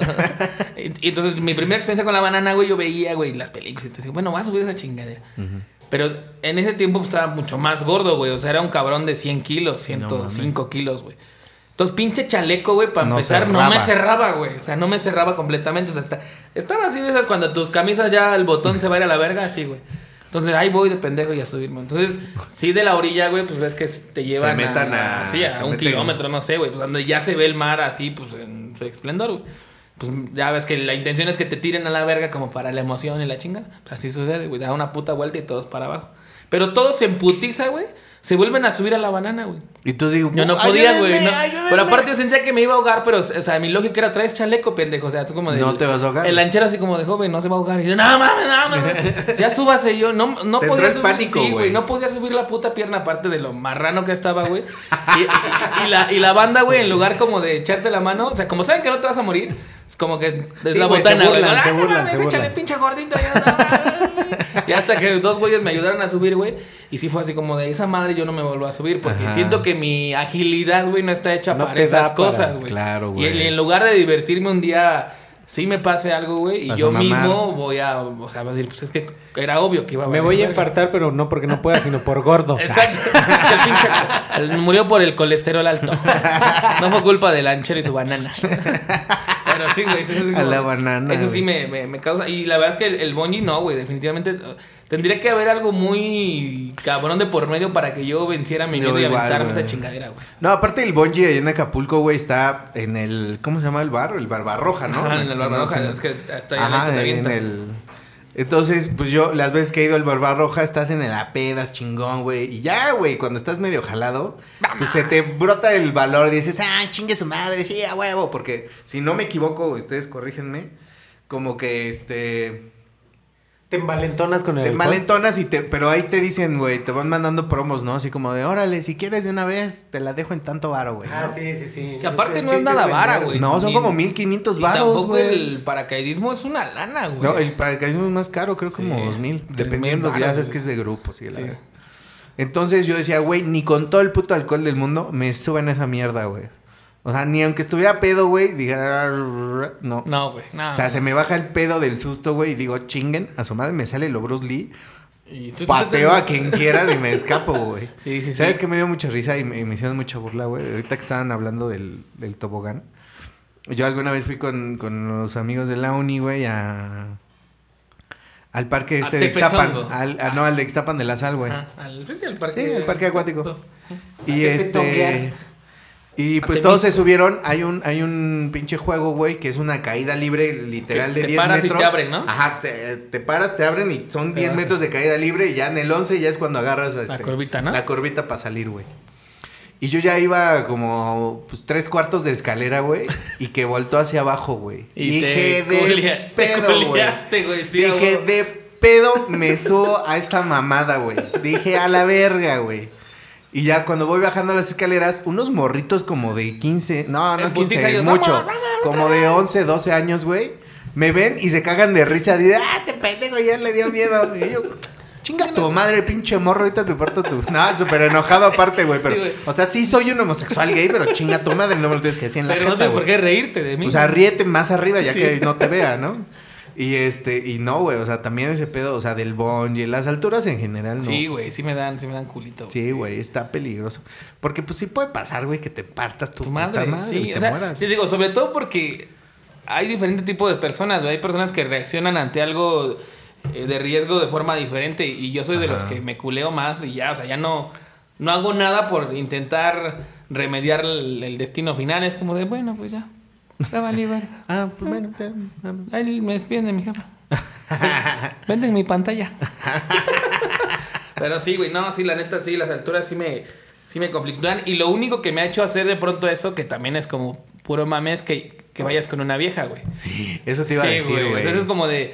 Speaker 1: Y, entonces, mi primera experiencia con la banana, güey, yo veía, güey, las películas. Y te decía, bueno, voy a subir esa chingadera. Pero en ese tiempo pues, estaba mucho más gordo, güey. O sea, era un cabrón de 100 kilos, 105 kilos, güey. Entonces, pinche chaleco, güey, para
Speaker 2: No
Speaker 1: empezar, no
Speaker 2: cerraba.
Speaker 1: me cerraba, güey. O sea, no me cerraba completamente. O sea, está- estaba así de esas cuando tus camisas ya el botón se va a ir a la verga, así, güey. Entonces, ahí voy de pendejo y a subirme. Entonces, sí, de la orilla, güey, pues ves que te llevan
Speaker 2: metan a-
Speaker 1: sí, a
Speaker 2: se
Speaker 1: un kilómetro, no sé, güey. Pues donde ya se ve el mar así, pues en su esplendor, güey. Pues ya ves que la intención es que te tiren a la verga como para la emoción y la chinga. Pues así sucede, güey. Da una puta vuelta y todos para abajo. Pero todos se emputiza, güey. Se vuelven a subir a la banana, güey.
Speaker 2: Y tú digo,
Speaker 1: Yo no podía, güey.
Speaker 2: "Ayúdenme,
Speaker 1: no".
Speaker 2: ayúdenme".
Speaker 1: Pero aparte yo sentía que me iba a ahogar, pero, o sea, mi lógica era, traes chaleco, pendejo. O sea, tú como de...
Speaker 2: No te vas a ahogar.
Speaker 1: El lanchero así como de joven, no se va a ahogar. Y yo, no mames, no mames. ya súbase. Yo no, no
Speaker 2: Te
Speaker 1: podía subir.
Speaker 2: pánico,
Speaker 1: sí, güey. No podía subir la puta pierna aparte de lo marrano que estaba, güey. Y, y- y la, y la banda, güey, en lugar como de echarte la mano, o sea, como saben que no te vas a morir, es como que desde
Speaker 3: Sí,
Speaker 1: la
Speaker 3: güey, se
Speaker 1: botana, güey.
Speaker 3: burlan,
Speaker 1: "Ah,
Speaker 3: se burlan, se
Speaker 1: échale
Speaker 3: burlan".
Speaker 1: pinche gordito. Ya, y hasta que dos güeyes me ayudaron a subir, güey. Y sí fue así como de esa madre yo no me vuelvo a subir porque
Speaker 2: Ajá.
Speaker 1: siento que mi agilidad, güey, no está hecha
Speaker 3: No
Speaker 1: para esas cosas, güey.
Speaker 2: Claro,
Speaker 1: Y en,
Speaker 2: güey.
Speaker 1: lugar de divertirme un día, sí me pase algo, güey, y
Speaker 2: Vas
Speaker 1: yo mismo voy a, o sea, voy a decir, pues es que era obvio que iba a
Speaker 3: Me voy a infartar, pero no porque no pueda, sino por gordo.
Speaker 1: Exacto. El pinche- el- murió por el colesterol alto. No fue culpa del lanchero y su banana. Pero sí, güey. eso sí
Speaker 2: A la banana,
Speaker 1: Eso sí me, me- me causa. Y la verdad es que el, el bungee no, güey. Definitivamente uh, tendría que haber algo muy cabrón de por medio para que yo venciera mi miedo y aventarme esta chingadera, güey.
Speaker 2: No, aparte el bungee ahí en Acapulco, güey, está en el. ¿Cómo se llama el bar? El Barbarroja, ¿no?
Speaker 1: Ajá, en el Barbarroja, es que hasta ahí
Speaker 2: Ajá, en el. Entonces, pues yo, las veces que he ido al Barbarroja, estás en la pedas, chingón, güey. Y ya, güey, cuando estás medio jalado, pues se te brota el valor y dices, ah, chingue su madre, sí, a huevo. Porque si no me equivoco, ustedes corrígenme, como que este.
Speaker 3: Te envalentonas con el
Speaker 2: Te
Speaker 3: alcohol?
Speaker 2: malentonas y te, pero ahí te dicen, güey, te van mandando promos, ¿no? Así como de, órale, si quieres de una vez, te la dejo en tanto varo, güey.
Speaker 3: Ah,
Speaker 2: ¿no?
Speaker 3: sí, sí, sí.
Speaker 1: Que aparte no es nada vara, güey.
Speaker 2: No, son
Speaker 1: Ni-
Speaker 2: como 1500
Speaker 1: y
Speaker 2: varos,
Speaker 1: tampoco
Speaker 2: güey.
Speaker 1: el paracaidismo es una lana, güey.
Speaker 2: No, el paracaidismo es más caro, creo como
Speaker 1: Sí,
Speaker 2: 2000.
Speaker 1: tres mil
Speaker 2: Dependiendo, ya sabes que es de grupo, sí, la
Speaker 1: Sí.
Speaker 2: Entonces yo decía, güey, ni con todo el puto alcohol del mundo me suben esa mierda, güey. O sea, ni aunque estuviera pedo, güey, dijera, no.
Speaker 1: No, güey. No,
Speaker 2: O sea, se me baja el pedo del susto, güey, y digo, chinguen, a su madre me sale lo Bruce Lee,
Speaker 1: Y tú- tú-
Speaker 2: pateo
Speaker 1: tú-
Speaker 2: a quien quiera y me escapo, güey.
Speaker 1: Sí, sí, sí.
Speaker 2: ¿Sabes que me dio mucha risa y me, y me hicieron mucha burla, güey? Ahorita que estaban hablando del, del tobogán. Yo alguna vez fui con, con los amigos de la uni, güey, a... Al parque este de Ixtapan.
Speaker 1: Tepetongo.
Speaker 2: Al, a- no, al de Ixtapan de la Sal, güey.
Speaker 1: Ajá, al, sí, al parque.
Speaker 2: Sí, el parque acuático. Y este... Y pues
Speaker 1: A
Speaker 2: todos se subieron. Hay un, hay un pinche juego, güey, que es una caída libre literal
Speaker 1: Que
Speaker 2: de
Speaker 1: te
Speaker 2: 10
Speaker 1: paras y
Speaker 2: metros.
Speaker 1: te abren, ¿no?
Speaker 2: Ajá, te, te paras, te abren y son
Speaker 1: Te
Speaker 2: 10
Speaker 1: vas.
Speaker 2: metros de caída libre y ya en el 11 ya es cuando agarras este,
Speaker 1: curvita, ¿no?
Speaker 2: La curvita para salir, güey. Y yo ya iba como pues, tres cuartos de escalera, güey, y que voltó hacia abajo, güey.
Speaker 1: Y te
Speaker 2: Dije
Speaker 1: culia- te
Speaker 2: pedo, güey.
Speaker 1: sí,
Speaker 2: Dije de pedo me subo a esta mamada, güey. Dije a la verga, güey. Y ya cuando voy bajando las escaleras, unos morritos como de 15, no, no
Speaker 1: En
Speaker 2: 15,
Speaker 1: putiza,
Speaker 2: es mucho.
Speaker 1: "Vamos, vamos,
Speaker 2: Como de 11, 12 años, güey. Me ven y se cagan de risa. Dicen, ah, te pendejo, ya le dio miedo. Y yo, chinga tu madre, pinche morro, ahorita te parto tu. No, súper enojado aparte, güey. Pero,
Speaker 1: Sí,
Speaker 2: o sea, sí soy un homosexual gay, pero chinga tu madre, no me lo tienes que decir en la
Speaker 1: Pero no tienes por qué reírte de mí.
Speaker 2: O sea, ríete más arriba ya
Speaker 1: Sí.
Speaker 2: que no te vea, ¿no? Y este, y no, güey, o sea, también ese pedo, o sea, del bungee, las alturas en general, no.
Speaker 1: Sí, güey, sí me dan, sí me dan culito.
Speaker 2: Sí, güey, está peligroso. Porque pues sí puede pasar, güey, que te partas tu,
Speaker 1: Tu
Speaker 2: puta
Speaker 1: madre,
Speaker 2: madre y
Speaker 1: sí.
Speaker 2: te
Speaker 1: O sea,
Speaker 2: mueras.
Speaker 1: sí digo, sobre todo porque hay diferentes tipos de personas, güey. Hay personas que reaccionan ante algo eh, de riesgo de forma diferente y yo soy de los que me culeo más y ya, o sea, ya no, no hago nada por intentar remediar el, el destino final. Es como de, bueno, pues ya. Verga.
Speaker 2: Ah, pues bueno, ah,
Speaker 1: Ahí me despiden de mi jefa. Venden mi pantalla. Pero sí, güey, no, sí, la neta, sí, las alturas sí me, sí me conflictúan. Y lo único que me ha hecho hacer de pronto eso, que también es como puro mame, es que, que vayas con una vieja, güey.
Speaker 2: Eso te iba a
Speaker 1: Sí,
Speaker 2: decir, güey.
Speaker 1: eso es como de.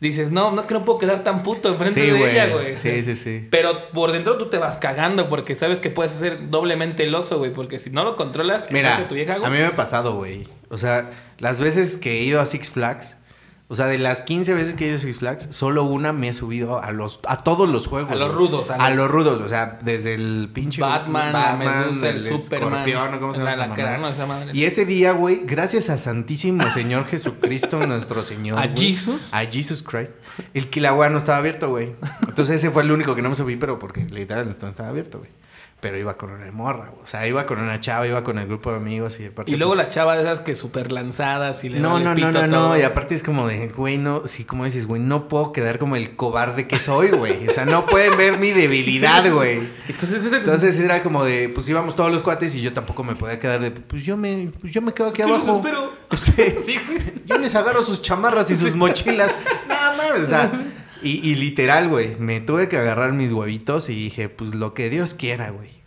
Speaker 1: Dices, no, no es que no puedo quedar tan puto enfrente
Speaker 2: Sí,
Speaker 1: de ella, güey.
Speaker 2: Sí, sí, sí.
Speaker 1: Pero por dentro tú te vas cagando porque sabes que puedes ser doblemente el oso, güey. Porque si no lo controlas,
Speaker 2: Mira,
Speaker 1: tu vieja, güey.
Speaker 2: a mí me ha pasado, güey. O sea, las veces que he ido a Six Flags, o sea, de las 15 veces que he ido a Six Flags, solo una me he subido a los a todos los juegos.
Speaker 1: A los rudos, a
Speaker 2: A,
Speaker 1: los-
Speaker 2: los rudos, o sea, desde el pinche
Speaker 1: Batman, la Medusa, el Superman,
Speaker 2: escorpión, ¿o ¿cómo se llama. Y ese día, güey, gracias a Santísimo Señor Jesucristo, nuestro Señor.
Speaker 1: ¿A
Speaker 2: güey,
Speaker 1: Jesus?
Speaker 2: A Jesus Christ. El Kilauea no estaba abierto, güey. Entonces ese fue el único que no me subí, pero porque literal no estaba abierto, güey. Pero iba con una morra. O sea, iba con una chava, iba con el grupo de amigos y aparte.
Speaker 1: Y luego
Speaker 2: pues,
Speaker 1: la chava de esas que súper lanzadas y le
Speaker 2: no, no, no, no, no. Y aparte es como de, güey, no, sí, como dices, güey, no puedo quedar como el cobarde que soy, güey. O sea, no pueden ver mi debilidad, güey.
Speaker 1: Entonces,
Speaker 2: Entonces era como de, pues íbamos todos los cuates y yo tampoco me podía quedar de, pues yo me, pues yo me quedo aquí
Speaker 1: ¿Qué los
Speaker 2: abajo.
Speaker 1: espero?
Speaker 2: Usted-
Speaker 1: Sí,
Speaker 2: yo les agarro sus chamarras y sus mochilas. No mames, o sea. Y, y literal, güey, me tuve que agarrar mis huevitos y dije, pues lo que Dios quiera, güey.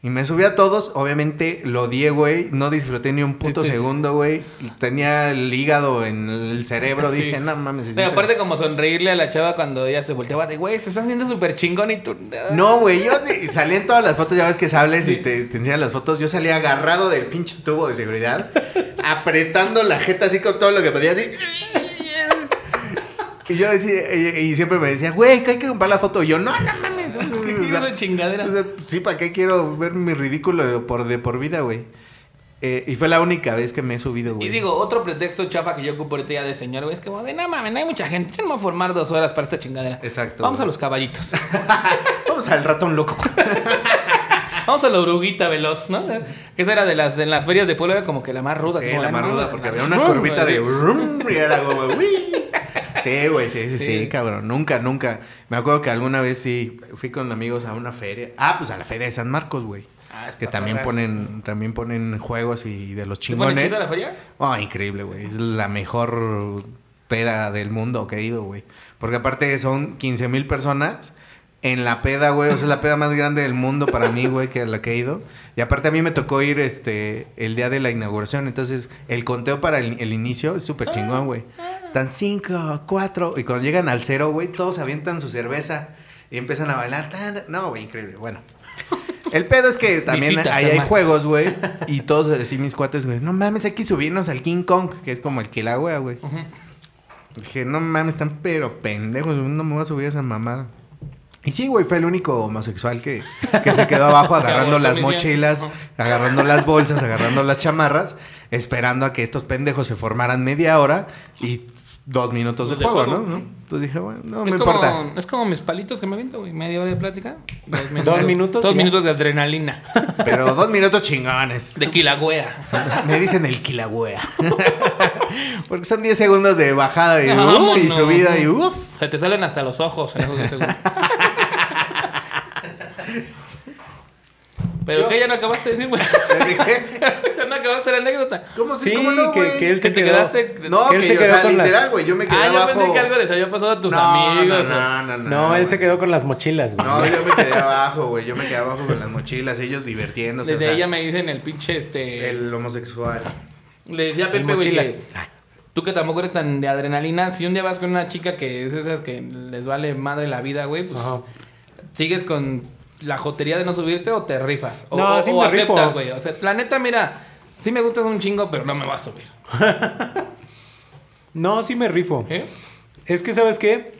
Speaker 2: Y me subí a todos, obviamente lo odié, güey. No disfruté ni un puto
Speaker 1: Este-
Speaker 2: segundo, güey. Tenía el hígado en el cerebro.
Speaker 1: Sí.
Speaker 2: Dije, no mames.
Speaker 1: aparte como sonreírle a la chava cuando ella se volteaba de, güey, se están viendo súper chingón y tú...
Speaker 2: No, güey, yo sí, salí en todas las fotos, ya ves que sables y te, te enseñan las fotos. Yo salí agarrado del pinche tubo de seguridad, apretando la jeta así con todo lo que podía, así. Y yo decía, y, y siempre me decía, güey, que hay que comprar la foto. Y yo, no, no mames.
Speaker 1: ¿Qué
Speaker 2: O sea,
Speaker 1: de chingadera?
Speaker 2: o sea, sí, ¿para qué quiero ver mi ridículo de por, de por vida, güey? Eh, y fue la única vez que me he subido, güey.
Speaker 1: Y digo, otro pretexto chafa que yo ocupo ahorita ya de señor, güey, es que, de no mames, no hay mucha gente. Yo no me voy a formar dos horas para esta chingadera.
Speaker 2: Exacto,
Speaker 1: Vamos
Speaker 2: güey.
Speaker 1: a los caballitos.
Speaker 2: Vamos al ratón loco.
Speaker 1: Vamos a la oruguita veloz, ¿no? Que esa era de las, de las ferias de pueblo, era como que la más ruda.
Speaker 2: Sí, la más ruda, porque había una curvita de... Y era como... "Uy". Sí, güey, sí, sí, sí,
Speaker 1: Sí.
Speaker 2: cabrón. Nunca, nunca. Me acuerdo que alguna vez sí fui con amigos a una feria. Ah, pues a la feria de San Marcos, güey.
Speaker 1: Ah,
Speaker 2: que también ponen, también ponen juegos y de los
Speaker 1: ¿Se pone
Speaker 2: chingones.
Speaker 1: chida la feria?
Speaker 2: Oh, increíble, güey. Es la mejor peda del mundo que he ido, güey. Porque aparte son 15 mil personas en la peda, güey. O sea, es la peda más grande del mundo para mí, güey, que la que he ido. Y aparte a mí me tocó ir este el día de la inauguración. Entonces, el conteo para el, el inicio es súper chingón, güey. Están cinco, cuatro. Y cuando llegan al cero, güey, todos avientan su cerveza y empiezan a bailar. Tan- No, güey, increíble. Bueno. El pedo es que también
Speaker 1: Visitas,
Speaker 2: ahí hay juegos, güey. Y todos así mis cuates, güey. No mames, hay que subirnos al King Kong, que es como el Kilauea, güey. Dije, no mames, están pero pendejos. No me voy a subir a esa mamada. Y sí, güey, fue el único homosexual que, que se quedó abajo agarrando las mochilas, agarrando las bolsas, agarrando las chamarras, esperando a que estos pendejos se formaran media hora y dos minutos de,
Speaker 1: De
Speaker 2: juego,
Speaker 1: juego.
Speaker 2: ¿no? ¿no? Entonces dije, bueno, no me
Speaker 1: es,
Speaker 2: importa.
Speaker 1: como, es como mis palitos que me aviento, güey. Media hora de plática. Dos
Speaker 3: Dos minutos
Speaker 1: Dos
Speaker 3: y ya.
Speaker 1: minutos de adrenalina.
Speaker 2: Pero dos minutos chingones.
Speaker 1: De kilagüea.
Speaker 2: Me dicen el Kilauea. Porque son 10 segundos de bajada y,
Speaker 1: Vámonos.
Speaker 2: uh, y subida y uff.
Speaker 1: Se te salen hasta los ojos en esos 10 segundos. Pero
Speaker 3: Yo-
Speaker 1: que ya no acabaste de decir, güey. ya no acabaste la anécdota.
Speaker 2: ¿Cómo
Speaker 3: Sí,
Speaker 2: ¿Cómo no,
Speaker 3: que,
Speaker 2: güey?
Speaker 3: que él se
Speaker 1: te
Speaker 3: quedó.
Speaker 1: quedaste.
Speaker 2: No,
Speaker 3: que
Speaker 2: que,
Speaker 3: él se
Speaker 2: yo,
Speaker 3: quedó
Speaker 2: o sea,
Speaker 3: con las-
Speaker 2: literal, güey, yo me quedé
Speaker 1: ah, yo
Speaker 2: abajo.
Speaker 1: pensé que algo les había pasado a tus
Speaker 2: no,
Speaker 1: amigos. o-
Speaker 2: No, no, no.
Speaker 3: No, él se quedó con las mochilas, güey.
Speaker 2: No, yo me quedé abajo, güey. Yo me quedé abajo con las mochilas, ellos divirtiéndose.
Speaker 1: Desde
Speaker 2: o sea,
Speaker 1: ella me dicen el pinche este.
Speaker 2: El homosexual.
Speaker 1: Le decía a Pepe, güey, que tú que tampoco eres tan de adrenalina, si un día vas con una chica que es esas que les vale madre la vida, güey, pues
Speaker 3: Ajá.
Speaker 1: sigues con la jotería de no subirte o te rifas. O,
Speaker 3: No,
Speaker 1: o-
Speaker 3: sí
Speaker 1: o
Speaker 3: me
Speaker 1: aceptas, güey. O sea, la neta, mira, sí me gustas un chingo, pero no me voy a subir.
Speaker 3: No, sí me rifo.
Speaker 1: ¿Eh?
Speaker 3: Es que, ¿sabes qué?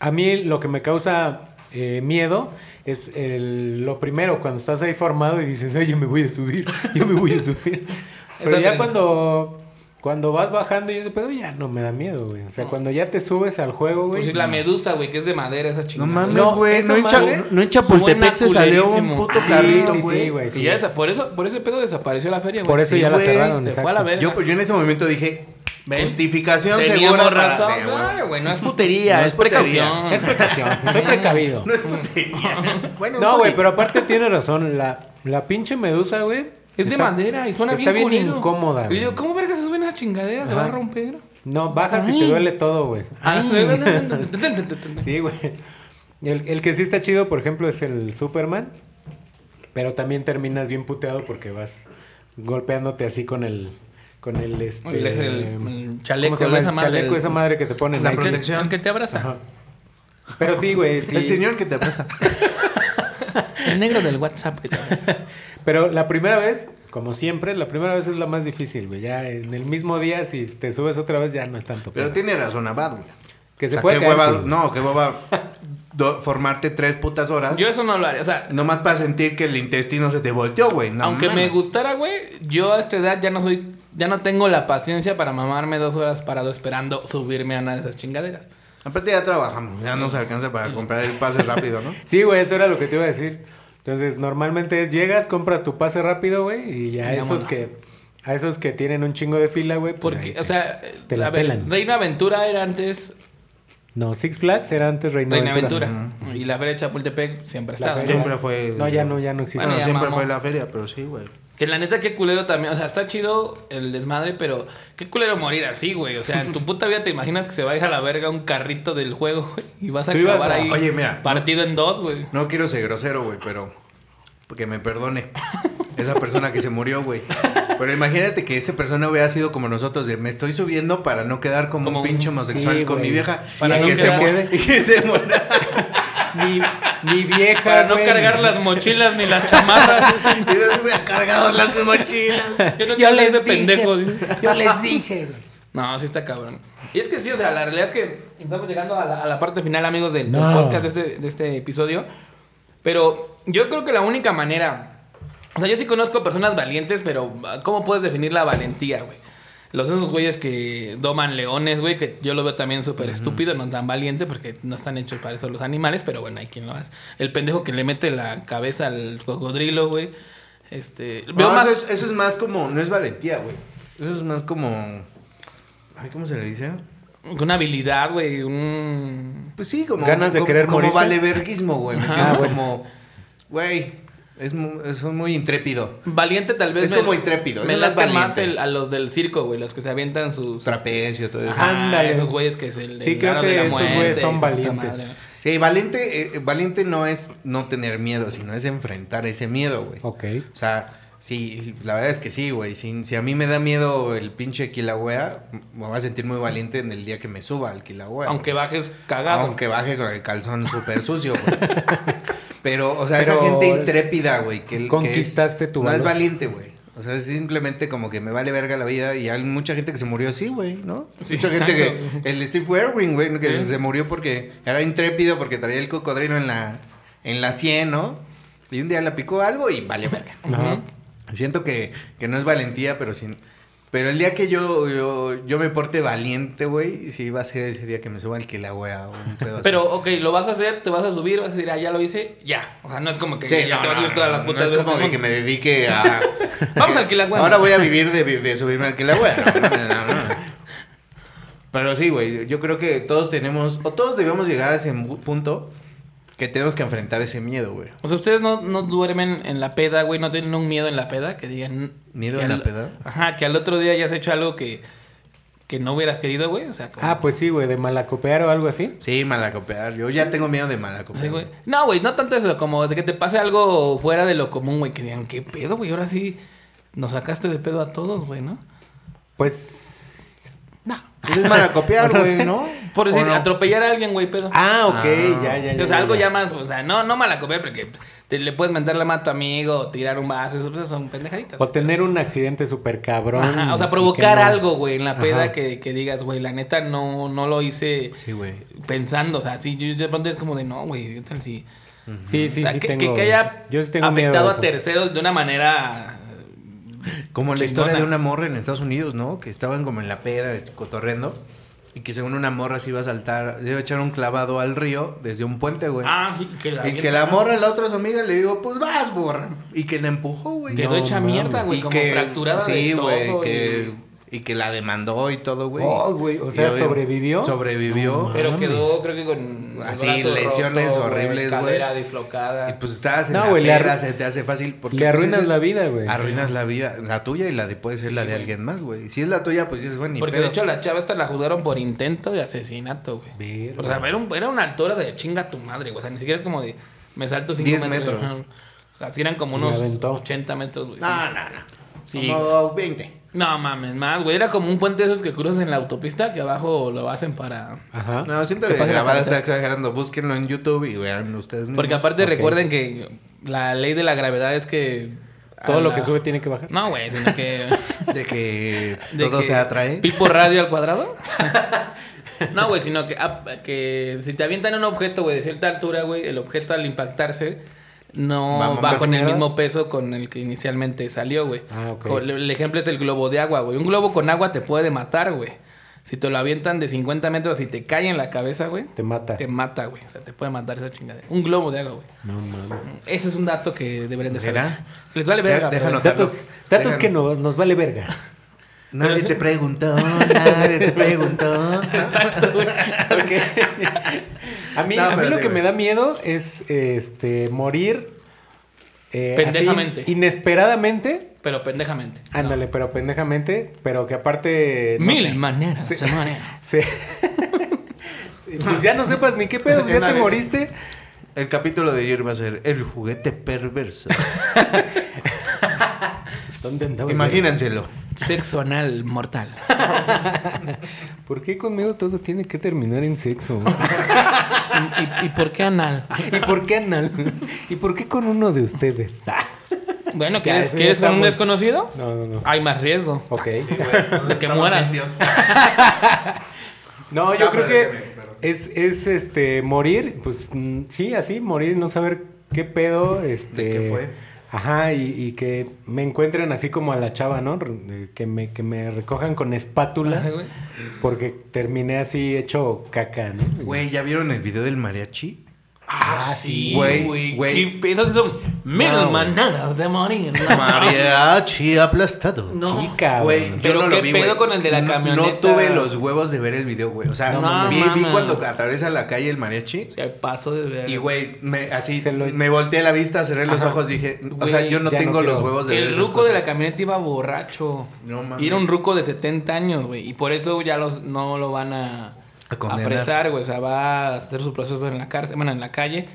Speaker 3: A mí lo que me causa eh, miedo es el- lo primero, cuando estás ahí formado y dices, ay, yo me voy a subir, yo me voy a subir. Pero ya cuando, cuando vas bajando y ese pedo, ya no me da miedo, güey. O sea, cuando ya te subes al juego, güey.
Speaker 1: Pues sí, la medusa, güey, que es de madera esa
Speaker 2: No
Speaker 1: chingada.
Speaker 2: mames,
Speaker 3: No,
Speaker 2: güey.
Speaker 3: esa
Speaker 2: No, en no en Chapultepec se salió un puto
Speaker 3: Sí,
Speaker 2: carrito,
Speaker 3: sí,
Speaker 2: güey.
Speaker 3: sí, güey.
Speaker 1: Y
Speaker 3: sí.
Speaker 1: ya esa, por eso, por ese pedo desapareció la feria, güey.
Speaker 3: Por eso
Speaker 2: Sí,
Speaker 3: ya la cerraron,
Speaker 1: Se
Speaker 3: exacto.
Speaker 1: fue a la verga.
Speaker 2: Yo, pues, yo en ese momento dije,
Speaker 1: ¿Ven?
Speaker 2: justificación
Speaker 1: Teníamos
Speaker 2: segura
Speaker 1: razón.
Speaker 2: Sí, güey.
Speaker 1: Claro, güey, no es putería,
Speaker 2: No
Speaker 1: es,
Speaker 2: es putería.
Speaker 1: precaución.
Speaker 3: Es precaución, soy precavido.
Speaker 2: No es putería. bueno,
Speaker 3: No, güey, pero aparte tiene razón. La, la pinche medusa, güey.
Speaker 1: Es de
Speaker 3: está-
Speaker 1: madera y suena
Speaker 3: está
Speaker 1: bien
Speaker 3: bien
Speaker 1: culero.
Speaker 3: incómoda,
Speaker 1: Y
Speaker 3: güey.
Speaker 1: yo, ¿cómo verga chingaderas? ¿Se va a romper?
Speaker 3: No, bajas y te duele todo, güey.
Speaker 1: Ah,
Speaker 3: Sí, güey. El, el que sí está chido, por ejemplo, es el Superman. Pero también terminas bien puteado porque vas golpeándote así con el. Con el este.
Speaker 1: Es el, el chaleco,
Speaker 3: ¿cómo se llama?
Speaker 1: esa
Speaker 3: El
Speaker 1: madre,
Speaker 3: chaleco,
Speaker 1: el-
Speaker 3: esa madre que te ponen
Speaker 2: La protección.
Speaker 1: Que te abraza.
Speaker 3: Ajá. Pero sí, güey. sí.
Speaker 2: El señor que te abraza.
Speaker 1: El negro del WhatsApp que te abraza.
Speaker 3: Pero la primera vez, como siempre, la primera vez es la más difícil, güey. Ya en el mismo día, si te subes otra vez, ya no es tanto.
Speaker 2: Pero
Speaker 3: pedo.
Speaker 2: tiene razón Abad, güey.
Speaker 3: Que se
Speaker 2: O sea,
Speaker 3: puede
Speaker 2: qué
Speaker 3: caer,
Speaker 2: hueva-
Speaker 3: sí.
Speaker 2: No, qué hueva do- formarte tres putas horas.
Speaker 1: Yo eso no lo haría. O sea,
Speaker 2: Nomás para sentir que el intestino se te volteó, güey. No
Speaker 1: aunque me gustara, güey, yo a esta edad ya no soy... Ya no tengo la paciencia para mamarme dos horas parado esperando subirme a una de esas chingaderas.
Speaker 2: Aparte ya trabajamos, ya nos alcanza para comprar el pase rápido, ¿no?
Speaker 3: Sí, güey, eso era lo que te iba a decir. Entonces, normalmente es llegas, compras tu pase rápido, güey, y ya esos que a esos que tienen un chingo de fila, güey, pues
Speaker 1: Porque,
Speaker 3: ahí
Speaker 1: o sea,
Speaker 3: te la
Speaker 1: a ver,
Speaker 3: pelan.
Speaker 1: Reino Aventura era antes
Speaker 3: No, Six Flags era antes Reino
Speaker 1: Reina
Speaker 3: Aventura.
Speaker 1: Aventura. Y la feria de Chapultepec siempre
Speaker 3: La
Speaker 1: estaba.
Speaker 3: feria-
Speaker 2: Siempre fue.
Speaker 3: No, ya no, ya no existe.
Speaker 2: Bueno,
Speaker 1: ya
Speaker 2: siempre
Speaker 1: mamó.
Speaker 2: fue la feria, pero sí, güey.
Speaker 1: Que la neta, qué culero también. O sea, está chido el desmadre, pero qué culero morir así, güey. O sea, en tu puta vida te imaginas que se va a ir a la verga un carrito del juego, güey. Y vas a acabar
Speaker 3: a-
Speaker 1: ahí.
Speaker 2: Oye, mira,
Speaker 1: Partido en dos, güey.
Speaker 2: No quiero ser grosero, güey, pero. Que me perdone. Esa persona que se murió, güey. Pero imagínate que esa persona hubiera sido como nosotros, de me estoy subiendo para no quedar como,
Speaker 1: Como
Speaker 2: un pinche homosexual
Speaker 3: Sí,
Speaker 2: con mi vieja.
Speaker 1: Para
Speaker 2: y,
Speaker 1: no
Speaker 2: que se muera, y que se muera.
Speaker 3: Ni, ni vieja,
Speaker 1: Para no
Speaker 3: güey,
Speaker 1: cargar las mochilas ni las chamarras.
Speaker 2: y yo me ha cargado las mochilas.
Speaker 1: Yo no
Speaker 3: Yo les
Speaker 1: ese
Speaker 3: dije.
Speaker 1: pendejo.
Speaker 3: Yo les dije, güey.
Speaker 1: No, sí está cabrón. Y es que sí, o sea, la realidad es que estamos llegando a la, a la parte final, amigos, del, podcast de este, de este episodio. Pero yo creo que la única manera. O sea, yo sí conozco personas valientes, pero ¿cómo puedes definir la valentía, güey? Los esos güeyes que doman leones, güey, que yo lo veo también súper estúpido, no tan valiente, porque no están hechos para eso los animales, pero bueno, hay quien lo hace. El pendejo que le mete la cabeza al cocodrilo, güey. Este. Veo
Speaker 2: No,
Speaker 1: más.
Speaker 2: eso, es, eso es más como. No es valentía, güey. Eso es más como. Ay, ¿cómo se le dice?
Speaker 1: Una habilidad, güey. Un.
Speaker 2: Pues sí, como.
Speaker 3: Ganas de
Speaker 2: como-
Speaker 3: querer
Speaker 2: como
Speaker 3: morirse.
Speaker 2: vale verguismo, güey.
Speaker 3: Ah.
Speaker 2: Como. Güey. Es muy, es muy intrépido.
Speaker 1: Valiente tal vez.
Speaker 2: Es como intrépido,
Speaker 1: Me late más el- a los del circo, güey. Los que se avientan sus...
Speaker 2: Trapecio, todo eso.
Speaker 3: Ándale.
Speaker 1: esos güeyes que es el...
Speaker 3: Sí, creo que
Speaker 1: de la
Speaker 3: esos güeyes son valientes.
Speaker 2: Sí, valiente, eh, valiente no es no tener miedo, sino es enfrentar ese miedo, güey.
Speaker 3: Ok.
Speaker 2: O sea, sí, la verdad es que sí, güey. Si, si a mí me da miedo el pinche Kilauea, me voy a sentir muy valiente en el día que me suba al Kilauea.
Speaker 1: Aunque
Speaker 2: güey.
Speaker 1: bajes cagado.
Speaker 2: Aunque baje con el calzón súper sucio, güey. Pero, o sea, esa gente intrépida, güey. Que, que es-
Speaker 3: Conquistaste tu
Speaker 2: No es valiente, güey. O sea, es simplemente como que me vale verga la vida y hay mucha gente que se murió así, güey, ¿no?
Speaker 1: Sí,
Speaker 2: mucha gente que... El Steve Irwin, güey, que se murió porque era intrépido, porque traía el cocodrilo en la, en la sien, ¿no? Y un día le picó algo y vale verga.
Speaker 3: Ajá.
Speaker 2: Siento que, que no es valentía, pero sin... Pero el día que yo, yo, yo me porte valiente, güey, sí va a ser ese día que me suba o un pedo así.
Speaker 1: Pero, ok, lo vas a hacer, te vas a subir, vas a decir, ah, ya lo hice, ya. O sea, no es como que
Speaker 2: Sí,
Speaker 1: ya
Speaker 2: no,
Speaker 1: te vas a
Speaker 2: no,
Speaker 1: subir todas las
Speaker 2: no,
Speaker 1: putas
Speaker 2: No es como de que me dedique a...
Speaker 1: Vamos al Kilauea.
Speaker 2: Ahora voy a vivir de, de subirme al Kilauea. No, no, no, no. Pero sí, güey, yo creo que todos tenemos, o todos debemos llegar a ese mu- punto que tenemos que enfrentar ese miedo, güey.
Speaker 1: O sea, ustedes no, no duermen en la peda, güey, no tienen un miedo en la peda, que digan...
Speaker 2: ¿Miedo
Speaker 1: que
Speaker 2: en la peda?
Speaker 1: Ajá, que al otro día ya has hecho algo que, que no hubieras querido, güey. O sea, como...
Speaker 3: Ah, pues sí, güey, de malacopear o algo así.
Speaker 2: Sí, malacopear. Yo ya tengo miedo de malacopear.
Speaker 1: Sí, güey. No, güey, no tanto eso, como de que te pase algo fuera de lo común, güey, que digan, ¿qué pedo, güey? Ahora sí nos sacaste de pedo a todos, güey, ¿no?
Speaker 3: Pues. No.
Speaker 2: Pues es malacopear, güey, ¿no?
Speaker 1: Por decir, atropellar a alguien, güey, pedo.
Speaker 3: Ah, ok,
Speaker 2: Ah.
Speaker 3: ya, ya,
Speaker 1: Sí,
Speaker 3: ya.
Speaker 1: o sea, algo
Speaker 3: ya.
Speaker 1: ya más, o sea, no, no malacopiar porque te, le puedes mentar la mano a tu amigo, o tirar un vaso, eso pues, son pendejaditas.
Speaker 3: O tener un accidente súper cabrón.
Speaker 1: Ajá, o sea, provocar
Speaker 3: no-
Speaker 1: algo, güey, en la peda que, que digas, güey, la neta no, no lo hice
Speaker 2: Sí, güey.
Speaker 1: pensando, o sea, sí, yo de pronto es como de, no, güey, ¿qué tal si...?
Speaker 3: Sí, sí,
Speaker 1: o sea,
Speaker 3: sí
Speaker 1: que,
Speaker 3: tengo.
Speaker 1: que- haya
Speaker 3: yo sí tengo miedo
Speaker 1: afectado a terceros de una manera...
Speaker 2: Como la historia de una morra en Estados Unidos, ¿no? Que estaban como en la peda, cotorreando. Y que según una morra se iba a saltar, se iba a echar un clavado al río desde un puente, güey.
Speaker 1: Ah, sí, que la
Speaker 2: y que la morra, la otra su amiga, le digo, pues vas, morra. Y que la empujó, güey.
Speaker 1: Quedó
Speaker 3: No
Speaker 1: hecha mierda, güey,
Speaker 2: Y
Speaker 1: como
Speaker 2: que-
Speaker 1: fracturada
Speaker 2: sí,
Speaker 1: de todo.
Speaker 2: güey,
Speaker 1: y-
Speaker 2: que, y que la demandó y todo, güey.
Speaker 3: Oh, güey, o sea,
Speaker 2: Y
Speaker 3: ¿sobrevivió?
Speaker 2: Sobrevivió.
Speaker 3: No
Speaker 1: Pero quedó, creo que con...
Speaker 2: Así, lesiones
Speaker 1: roto,
Speaker 2: horribles, güey.
Speaker 1: Cadera dislocada.
Speaker 2: Y pues estabas en
Speaker 3: No,
Speaker 2: la
Speaker 3: arru-
Speaker 2: se te hace fácil. Porque,
Speaker 3: le
Speaker 2: pues,
Speaker 3: arruinas
Speaker 2: es-
Speaker 3: la vida, güey.
Speaker 2: Arruinas la vida, la tuya y la de puede ser la de alguien más, güey. Si es la tuya, pues dices, bueno, ni
Speaker 1: Porque
Speaker 2: pedo.
Speaker 1: de hecho la chava esta la juzgaron por intento de asesinato, güey. O sea, era, un- era una altura de chinga tu madre, güey. O sea, ni siquiera es como de me salto 5
Speaker 2: 10
Speaker 1: metros.
Speaker 2: metros.
Speaker 1: Ajá. O sea, sí eran como unos
Speaker 3: aventó.
Speaker 1: 80 metros, güey.
Speaker 2: No, no, no.
Speaker 1: Sí.
Speaker 2: Como 20.
Speaker 1: No mames, más, güey. Era como un puente de esos que cruzas en la autopista que abajo lo hacen para.
Speaker 3: Ajá.
Speaker 2: No, siento
Speaker 1: Que carretera.
Speaker 2: está exagerando. Búsquenlo en YouTube y vean ustedes mismos.
Speaker 1: Porque aparte recuerden que la ley de la gravedad es que.
Speaker 3: Todo
Speaker 1: a
Speaker 3: lo que sube tiene que bajar.
Speaker 1: No, güey, sino que.
Speaker 2: De que
Speaker 1: de
Speaker 2: todo
Speaker 1: que
Speaker 2: se atrae.
Speaker 1: ¿Pipo radio al cuadrado? no, güey, sino que, ah, que si te avientan un objeto, güey, de cierta altura, güey, el objeto al impactarse no
Speaker 2: Vamos,
Speaker 1: va con el mismo peso con el que inicialmente salió, güey.
Speaker 3: Ah, ok.
Speaker 1: Co- El, ejemplo es el globo de agua, güey. Un globo con agua te puede matar, güey. Si te lo avientan de 50 metros y te cae en la cabeza, güey,
Speaker 3: Te mata.
Speaker 1: te mata, güey. O sea, te puede matar esa chingadera. Un globo de agua, güey.
Speaker 3: No mames.
Speaker 1: Ese es un dato que deberían de saber.
Speaker 2: ¿Será?
Speaker 1: Les vale verga.
Speaker 2: Déjanos-
Speaker 3: Datos, datos que no- nos vale verga.
Speaker 2: Nadie te preguntó, nadie te preguntó.
Speaker 3: Porque a mí,
Speaker 2: No,
Speaker 3: a mí lo
Speaker 2: sí,
Speaker 3: que
Speaker 2: güey.
Speaker 3: me da miedo es este morir eh, así,
Speaker 1: Pendejamente.
Speaker 3: inesperadamente.
Speaker 1: Pero pendejamente.
Speaker 3: Ándale, pero pendejamente, pero que aparte no
Speaker 1: Mil
Speaker 3: sé,
Speaker 1: maneras de morir.
Speaker 3: se- pues ya no sepas ni qué pedo, ya te moriste.
Speaker 2: El capítulo de ayer va a ser El juguete perverso.
Speaker 3: ¿Dónde?
Speaker 2: Imagínenselo.
Speaker 1: Sexo anal mortal.
Speaker 3: ¿Por qué conmigo todo tiene que terminar en sexo?
Speaker 1: ¿Y, y por qué anal?
Speaker 3: ¿Y por qué anal? ¿Y por qué con uno de ustedes?
Speaker 1: Bueno, ¿quieres,
Speaker 3: ya
Speaker 1: ¿quieres un desconocido?
Speaker 3: No, no, no.
Speaker 1: Hay más riesgo
Speaker 3: Ok.
Speaker 1: de que mueras.
Speaker 3: No, yo
Speaker 2: No,
Speaker 3: creo que
Speaker 2: déjame, pero-
Speaker 3: es, es este morir, pues mm, sí, así, morir, no saber qué pedo, este.
Speaker 2: ¿De qué fue?
Speaker 3: Ajá, y, y que me encuentren así como a la chava, ¿no? Que me, que me recojan con espátula. Porque terminé así hecho caca, ¿no?
Speaker 2: Güey, ¿ya vieron el video del mariachi?
Speaker 1: Ah, sí,
Speaker 2: Güey.
Speaker 1: ¿Qué- Esos sí son mil maneras de morir.
Speaker 5: Mariachi aplastado.
Speaker 1: No.
Speaker 3: Sí, cabrón.
Speaker 2: Güey, yo
Speaker 1: Pero
Speaker 2: no lo
Speaker 1: qué
Speaker 2: vi,
Speaker 1: pedo con el de la
Speaker 2: No-
Speaker 1: camioneta.
Speaker 2: No tuve los huevos de ver el video, güey. O sea,
Speaker 1: No
Speaker 2: vi, vi cuando atraviesa la calle el mariachi.
Speaker 1: O sea, paso de ver.
Speaker 2: Y, güey, me, así,
Speaker 3: lo-
Speaker 2: me volteé la vista, cerré los
Speaker 3: Ajá.
Speaker 2: ojos, dije, o sea, yo no tengo los huevos de ver
Speaker 1: El
Speaker 2: esas
Speaker 1: ruco de la camioneta iba borracho.
Speaker 2: No mames.
Speaker 1: Y era un ruco de 70 años, güey. Y por eso ya los, no lo van a,
Speaker 2: A
Speaker 1: apresar, güey. O sea, va a hacer su proceso en la cárcel, bueno, en la calle.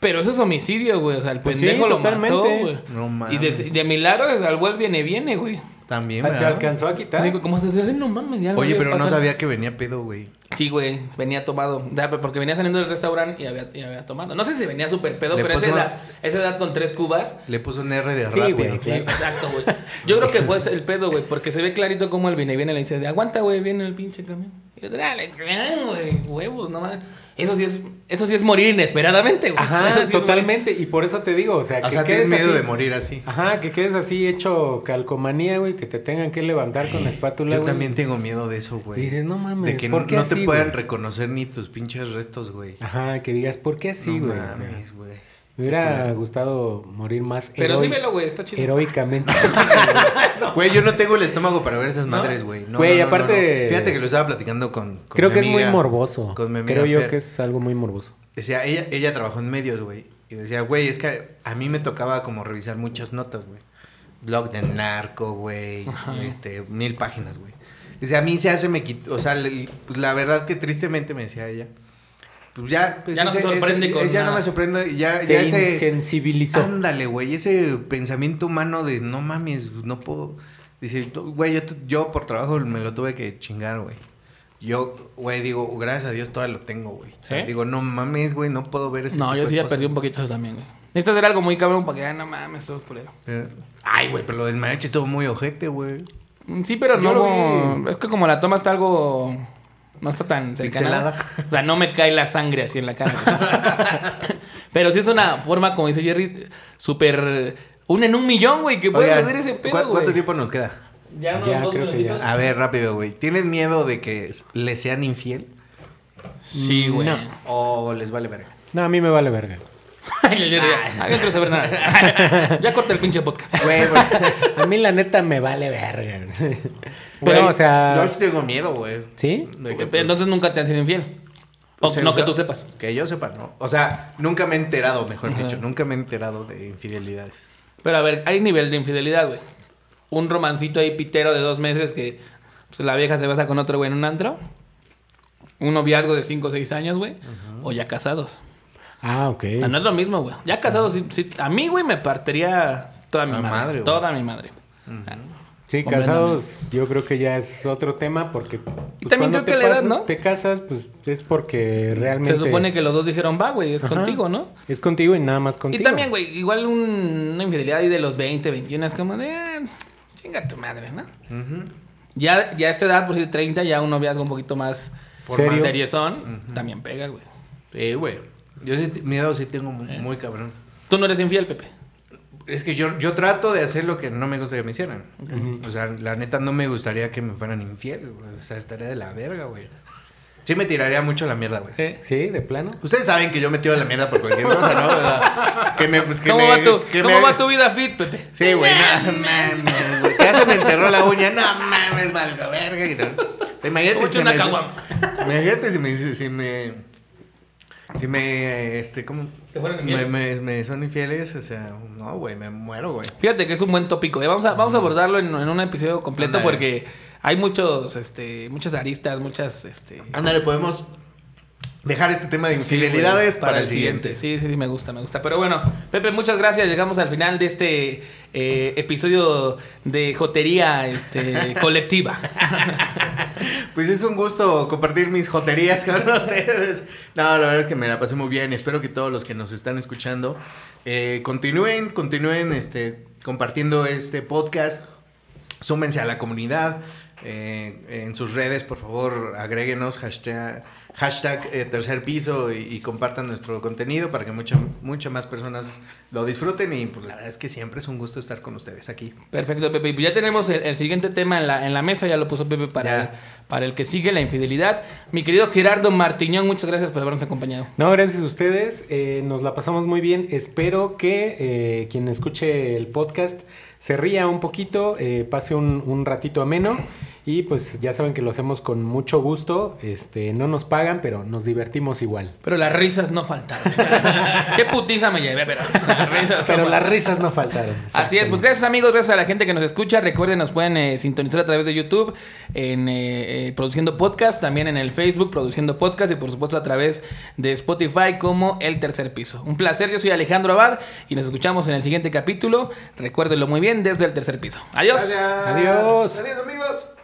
Speaker 1: Pero eso es homicidio, güey. O sea, el
Speaker 3: Pues sí,
Speaker 1: pendejo lo
Speaker 3: totalmente.
Speaker 1: mató, güey.
Speaker 2: No
Speaker 1: Y de,
Speaker 2: mames.
Speaker 1: de milagro se salvó el viene, viene, güey.
Speaker 2: También,
Speaker 3: Ah, ¿Se alcanzó a quitar?
Speaker 1: Así, güey, como se dice, "Ay, no mames, ya lo
Speaker 2: Oye, pero no
Speaker 1: pasar".
Speaker 2: sabía que venía pedo, güey.
Speaker 1: Sí, güey, venía tomado. O sea, porque venía saliendo del restaurante y había, y había tomado. No sé si venía súper pedo,
Speaker 2: Le
Speaker 1: pero esa edad, esa edad con tres cubas.
Speaker 2: Le puso un R de
Speaker 3: Sí,
Speaker 2: rápido.
Speaker 3: güey,
Speaker 1: Sí,
Speaker 3: claro.
Speaker 1: exacto, güey. Yo creo que fue el pedo, güey, porque se ve clarito cómo el viene viene le dice, aguanta, güey, viene el pinche camión. Y yo, dale, güey, huevos, no mames. Eso sí es, eso sí es morir inesperadamente, güey.
Speaker 3: Ajá,
Speaker 1: sí
Speaker 3: totalmente. Y por eso te digo, o sea,
Speaker 2: O
Speaker 3: que
Speaker 2: sea,
Speaker 3: quedes
Speaker 2: miedo
Speaker 3: así-
Speaker 2: de morir así.
Speaker 3: Ajá, que quedes así hecho calcomanía, güey, que te tengan que levantar con la espátula,
Speaker 2: Yo
Speaker 3: güey.
Speaker 2: también tengo miedo de eso, güey.
Speaker 3: Dices, no mames,
Speaker 2: De que
Speaker 3: ¿por
Speaker 2: no,
Speaker 3: qué
Speaker 2: no
Speaker 3: así,
Speaker 2: te puedan
Speaker 3: güey?
Speaker 2: reconocer ni tus pinches restos, güey.
Speaker 3: Ajá, que digas, ¿por qué así,
Speaker 2: no
Speaker 3: güey?
Speaker 2: Mames, güey.
Speaker 3: Me hubiera gustado morir más
Speaker 1: Pero sí velo, güey, está chido.
Speaker 3: heroicamente.
Speaker 2: Güey, yo no tengo el estómago para ver esas madres, güey. No,
Speaker 3: Güey,
Speaker 2: no, no,
Speaker 3: aparte-
Speaker 2: no. Fíjate que lo estaba platicando con. con
Speaker 3: Creo
Speaker 2: mi
Speaker 3: que es muy morboso.
Speaker 2: Con mi amiga
Speaker 3: Creo yo
Speaker 2: Fer.
Speaker 3: que es algo muy morboso.
Speaker 2: Decía, ella, ella trabajó en medios, güey. Y decía, güey, es que a mí me tocaba como revisar muchas notas, güey. Blog de narco, güey. Este, mil páginas, güey. Dice, a mí se hace, me quitó. O sea, le- pues la verdad que tristemente me decía ella. Pues ya, pues
Speaker 1: Ya no se sorprende
Speaker 2: ese-
Speaker 1: con
Speaker 2: Ya no me sorprende. Ya,
Speaker 3: Se
Speaker 2: ya ese.
Speaker 3: insensibilizó.
Speaker 2: Ándale, güey, ese pensamiento humano de no mames, no puedo. Dice, "Tú- güey, yo, yo por trabajo me lo tuve que chingar, güey. Yo, güey, digo, gracias a Dios todavía lo tengo, güey. O sea, digo, no mames, güey, no puedo ver ese
Speaker 1: No,
Speaker 2: tipo
Speaker 1: yo
Speaker 2: de
Speaker 1: sí ya
Speaker 2: cosas.
Speaker 1: perdí un poquito eso también, güey. Necesitas hacer algo muy cabrón para que, ay, no mames, todo culero.
Speaker 2: Eh, Ay, güey, pero lo del mariachi estuvo muy ojete, güey.
Speaker 1: Sí, pero
Speaker 3: Yo
Speaker 1: no.
Speaker 3: lo vi.
Speaker 1: Es que como la toma está algo. No está tan cercana.
Speaker 2: Pixelada.
Speaker 1: O sea, no me cae la sangre así en la cara. pero sí es una forma, como dice Jerry, súper. Un en un millón, güey, que puedes hacer ese pedo,
Speaker 2: ¿cu-
Speaker 1: güey.
Speaker 2: ¿Cuánto tiempo nos queda?
Speaker 1: Ya, unos
Speaker 3: Ya,
Speaker 1: dos
Speaker 3: creo que ya.
Speaker 2: A ver, rápido, güey. ¿Tienen miedo de que le sean infiel?
Speaker 1: Sí, güey.
Speaker 3: No.
Speaker 2: ¿O les vale verga?
Speaker 3: No, a mí me vale verga.
Speaker 1: Ay, yo no quiero saber nada. ya corta el pinche podcast.
Speaker 3: Güey, güey. A mí la neta me vale verga. Pero, o sea...
Speaker 2: Yo sí tengo miedo, güey.
Speaker 3: ¿Sí?
Speaker 2: Pues,
Speaker 1: Entonces nunca te han sido infiel. O
Speaker 2: O sea,
Speaker 1: no
Speaker 2: o
Speaker 1: que tú sepas.
Speaker 2: Que yo sepa, ¿no? O sea, nunca me he enterado, mejor
Speaker 1: Ajá.
Speaker 2: dicho. Nunca me he enterado de infidelidades.
Speaker 1: Pero a ver, hay nivel de infidelidad, güey. Un romancito ahí pitero de dos meses que pues, la vieja se basa con otro güey en un antro. Un noviazgo de 5 o 6 años, güey. O ya casados.
Speaker 3: Ah, ok.
Speaker 1: O sea, no es lo mismo, güey. Ya casados, sí, sí, a mí, güey, me partiría toda mi
Speaker 2: La
Speaker 1: madre. toda mi madre.
Speaker 3: Sí,
Speaker 1: Completamente.
Speaker 3: casados yo creo que ya es otro tema porque...
Speaker 1: Y también creo que
Speaker 3: te
Speaker 1: la edad, ¿no?
Speaker 3: Te casas, pues es porque realmente...
Speaker 1: Se supone que los dos dijeron, va, güey, es
Speaker 3: Ajá.
Speaker 1: contigo, ¿no?
Speaker 3: Es contigo y nada más contigo.
Speaker 1: Y también, güey, igual un- una infidelidad ahí de los 20, 21 es como de, ah, chinga tu madre, ¿no? Ya, ya a esta edad, por decir 30, ya un noviazgo un poquito más
Speaker 3: ¿Serio?
Speaker 1: seriezón, también pega, güey.
Speaker 2: Sí, güey. Yo sí, miedo sí tengo
Speaker 1: ¿Eh?
Speaker 2: muy, muy cabrón.
Speaker 1: Tú no eres infiel, Pepe.
Speaker 2: Es que yo, yo trato de hacer lo que no me gusta que me hicieran. O sea, la neta no me gustaría que me fueran infiel, güey. O sea, estaría de la verga, güey. Sí me tiraría mucho a la mierda, güey.
Speaker 3: Sí, de plano.
Speaker 2: Ustedes saben que yo me tiro a la mierda por cualquier cosa, ¿no? O sea, que me, pues, que
Speaker 1: ¿Cómo,
Speaker 2: me,
Speaker 1: va tu,
Speaker 2: que
Speaker 1: ¿cómo
Speaker 2: me-
Speaker 1: va tu vida fit, Pepe?
Speaker 2: Sí, güey, no mames, güey. Ya se me enterró la uña, no mames, valga verga. y no. O sea, Imagínate si me,
Speaker 1: caguama.
Speaker 2: imagínate si me, si me, si me, este, ¿cómo?
Speaker 1: ¿Te fueron
Speaker 2: Me, me, me son infieles, o sea, no, güey, me muero, güey.
Speaker 1: Fíjate que es un buen tópico. ¿eh? Vamos, a, vamos a abordarlo en, en un episodio completo porque hay muchos, este, muchas aristas, muchas, este...
Speaker 2: Ándale, podemos dejar este tema de infidelidades para, el siguiente.
Speaker 1: Sí, sí, sí, me gusta, me gusta. Pero bueno, Pepe, muchas gracias. Llegamos al final de este eh, episodio de jotería este, colectiva.
Speaker 2: Pues es un gusto compartir mis joterías con ustedes. No, la verdad es que me la pasé muy bien. Espero que todos los que nos están escuchando eh, continúen, continúen este, compartiendo este podcast. Súmense a la comunidad. Eh, en sus redes, por favor, agréguenos hashtag, hashtag eh, tercer piso y, y compartan nuestro contenido para que mucha- muchas más personas lo disfruten. Y pues la verdad es que siempre es un gusto estar con ustedes aquí.
Speaker 1: Perfecto, Pepe. Y pues ya tenemos el, el siguiente tema en la, en la mesa, ya lo puso Pepe para, el, para el que sigue la infidelidad. Mi querido Gerardo Martiñón, muchas gracias por habernos acompañado.
Speaker 3: No, gracias a ustedes. eh, nos la pasamos muy bien. Espero que eh, quien escuche el podcast se ría un poquito, eh, pase un, un ratito ameno. Y pues ya saben que lo hacemos con mucho gusto. Este, no nos pagan, pero nos divertimos igual.
Speaker 1: Pero las risas no faltaron. Qué putiza me llevé, pero las risas no
Speaker 3: Pero las
Speaker 1: faltaron.
Speaker 3: risas no faltaron.
Speaker 1: Así es, pues gracias amigos, gracias a la gente que nos escucha. Recuerden, nos pueden eh, sintonizar a través de YouTube, en eh, eh, Produciendo Podcast, también en el Facebook, Produciendo Podcast y por supuesto a través de Spotify como El Tercer Piso. Un placer, yo soy Alejandro Abad y nos escuchamos en el siguiente capítulo. Recuérdenlo muy bien desde el tercer piso. Adiós.
Speaker 3: Adiós.
Speaker 2: Adiós amigos.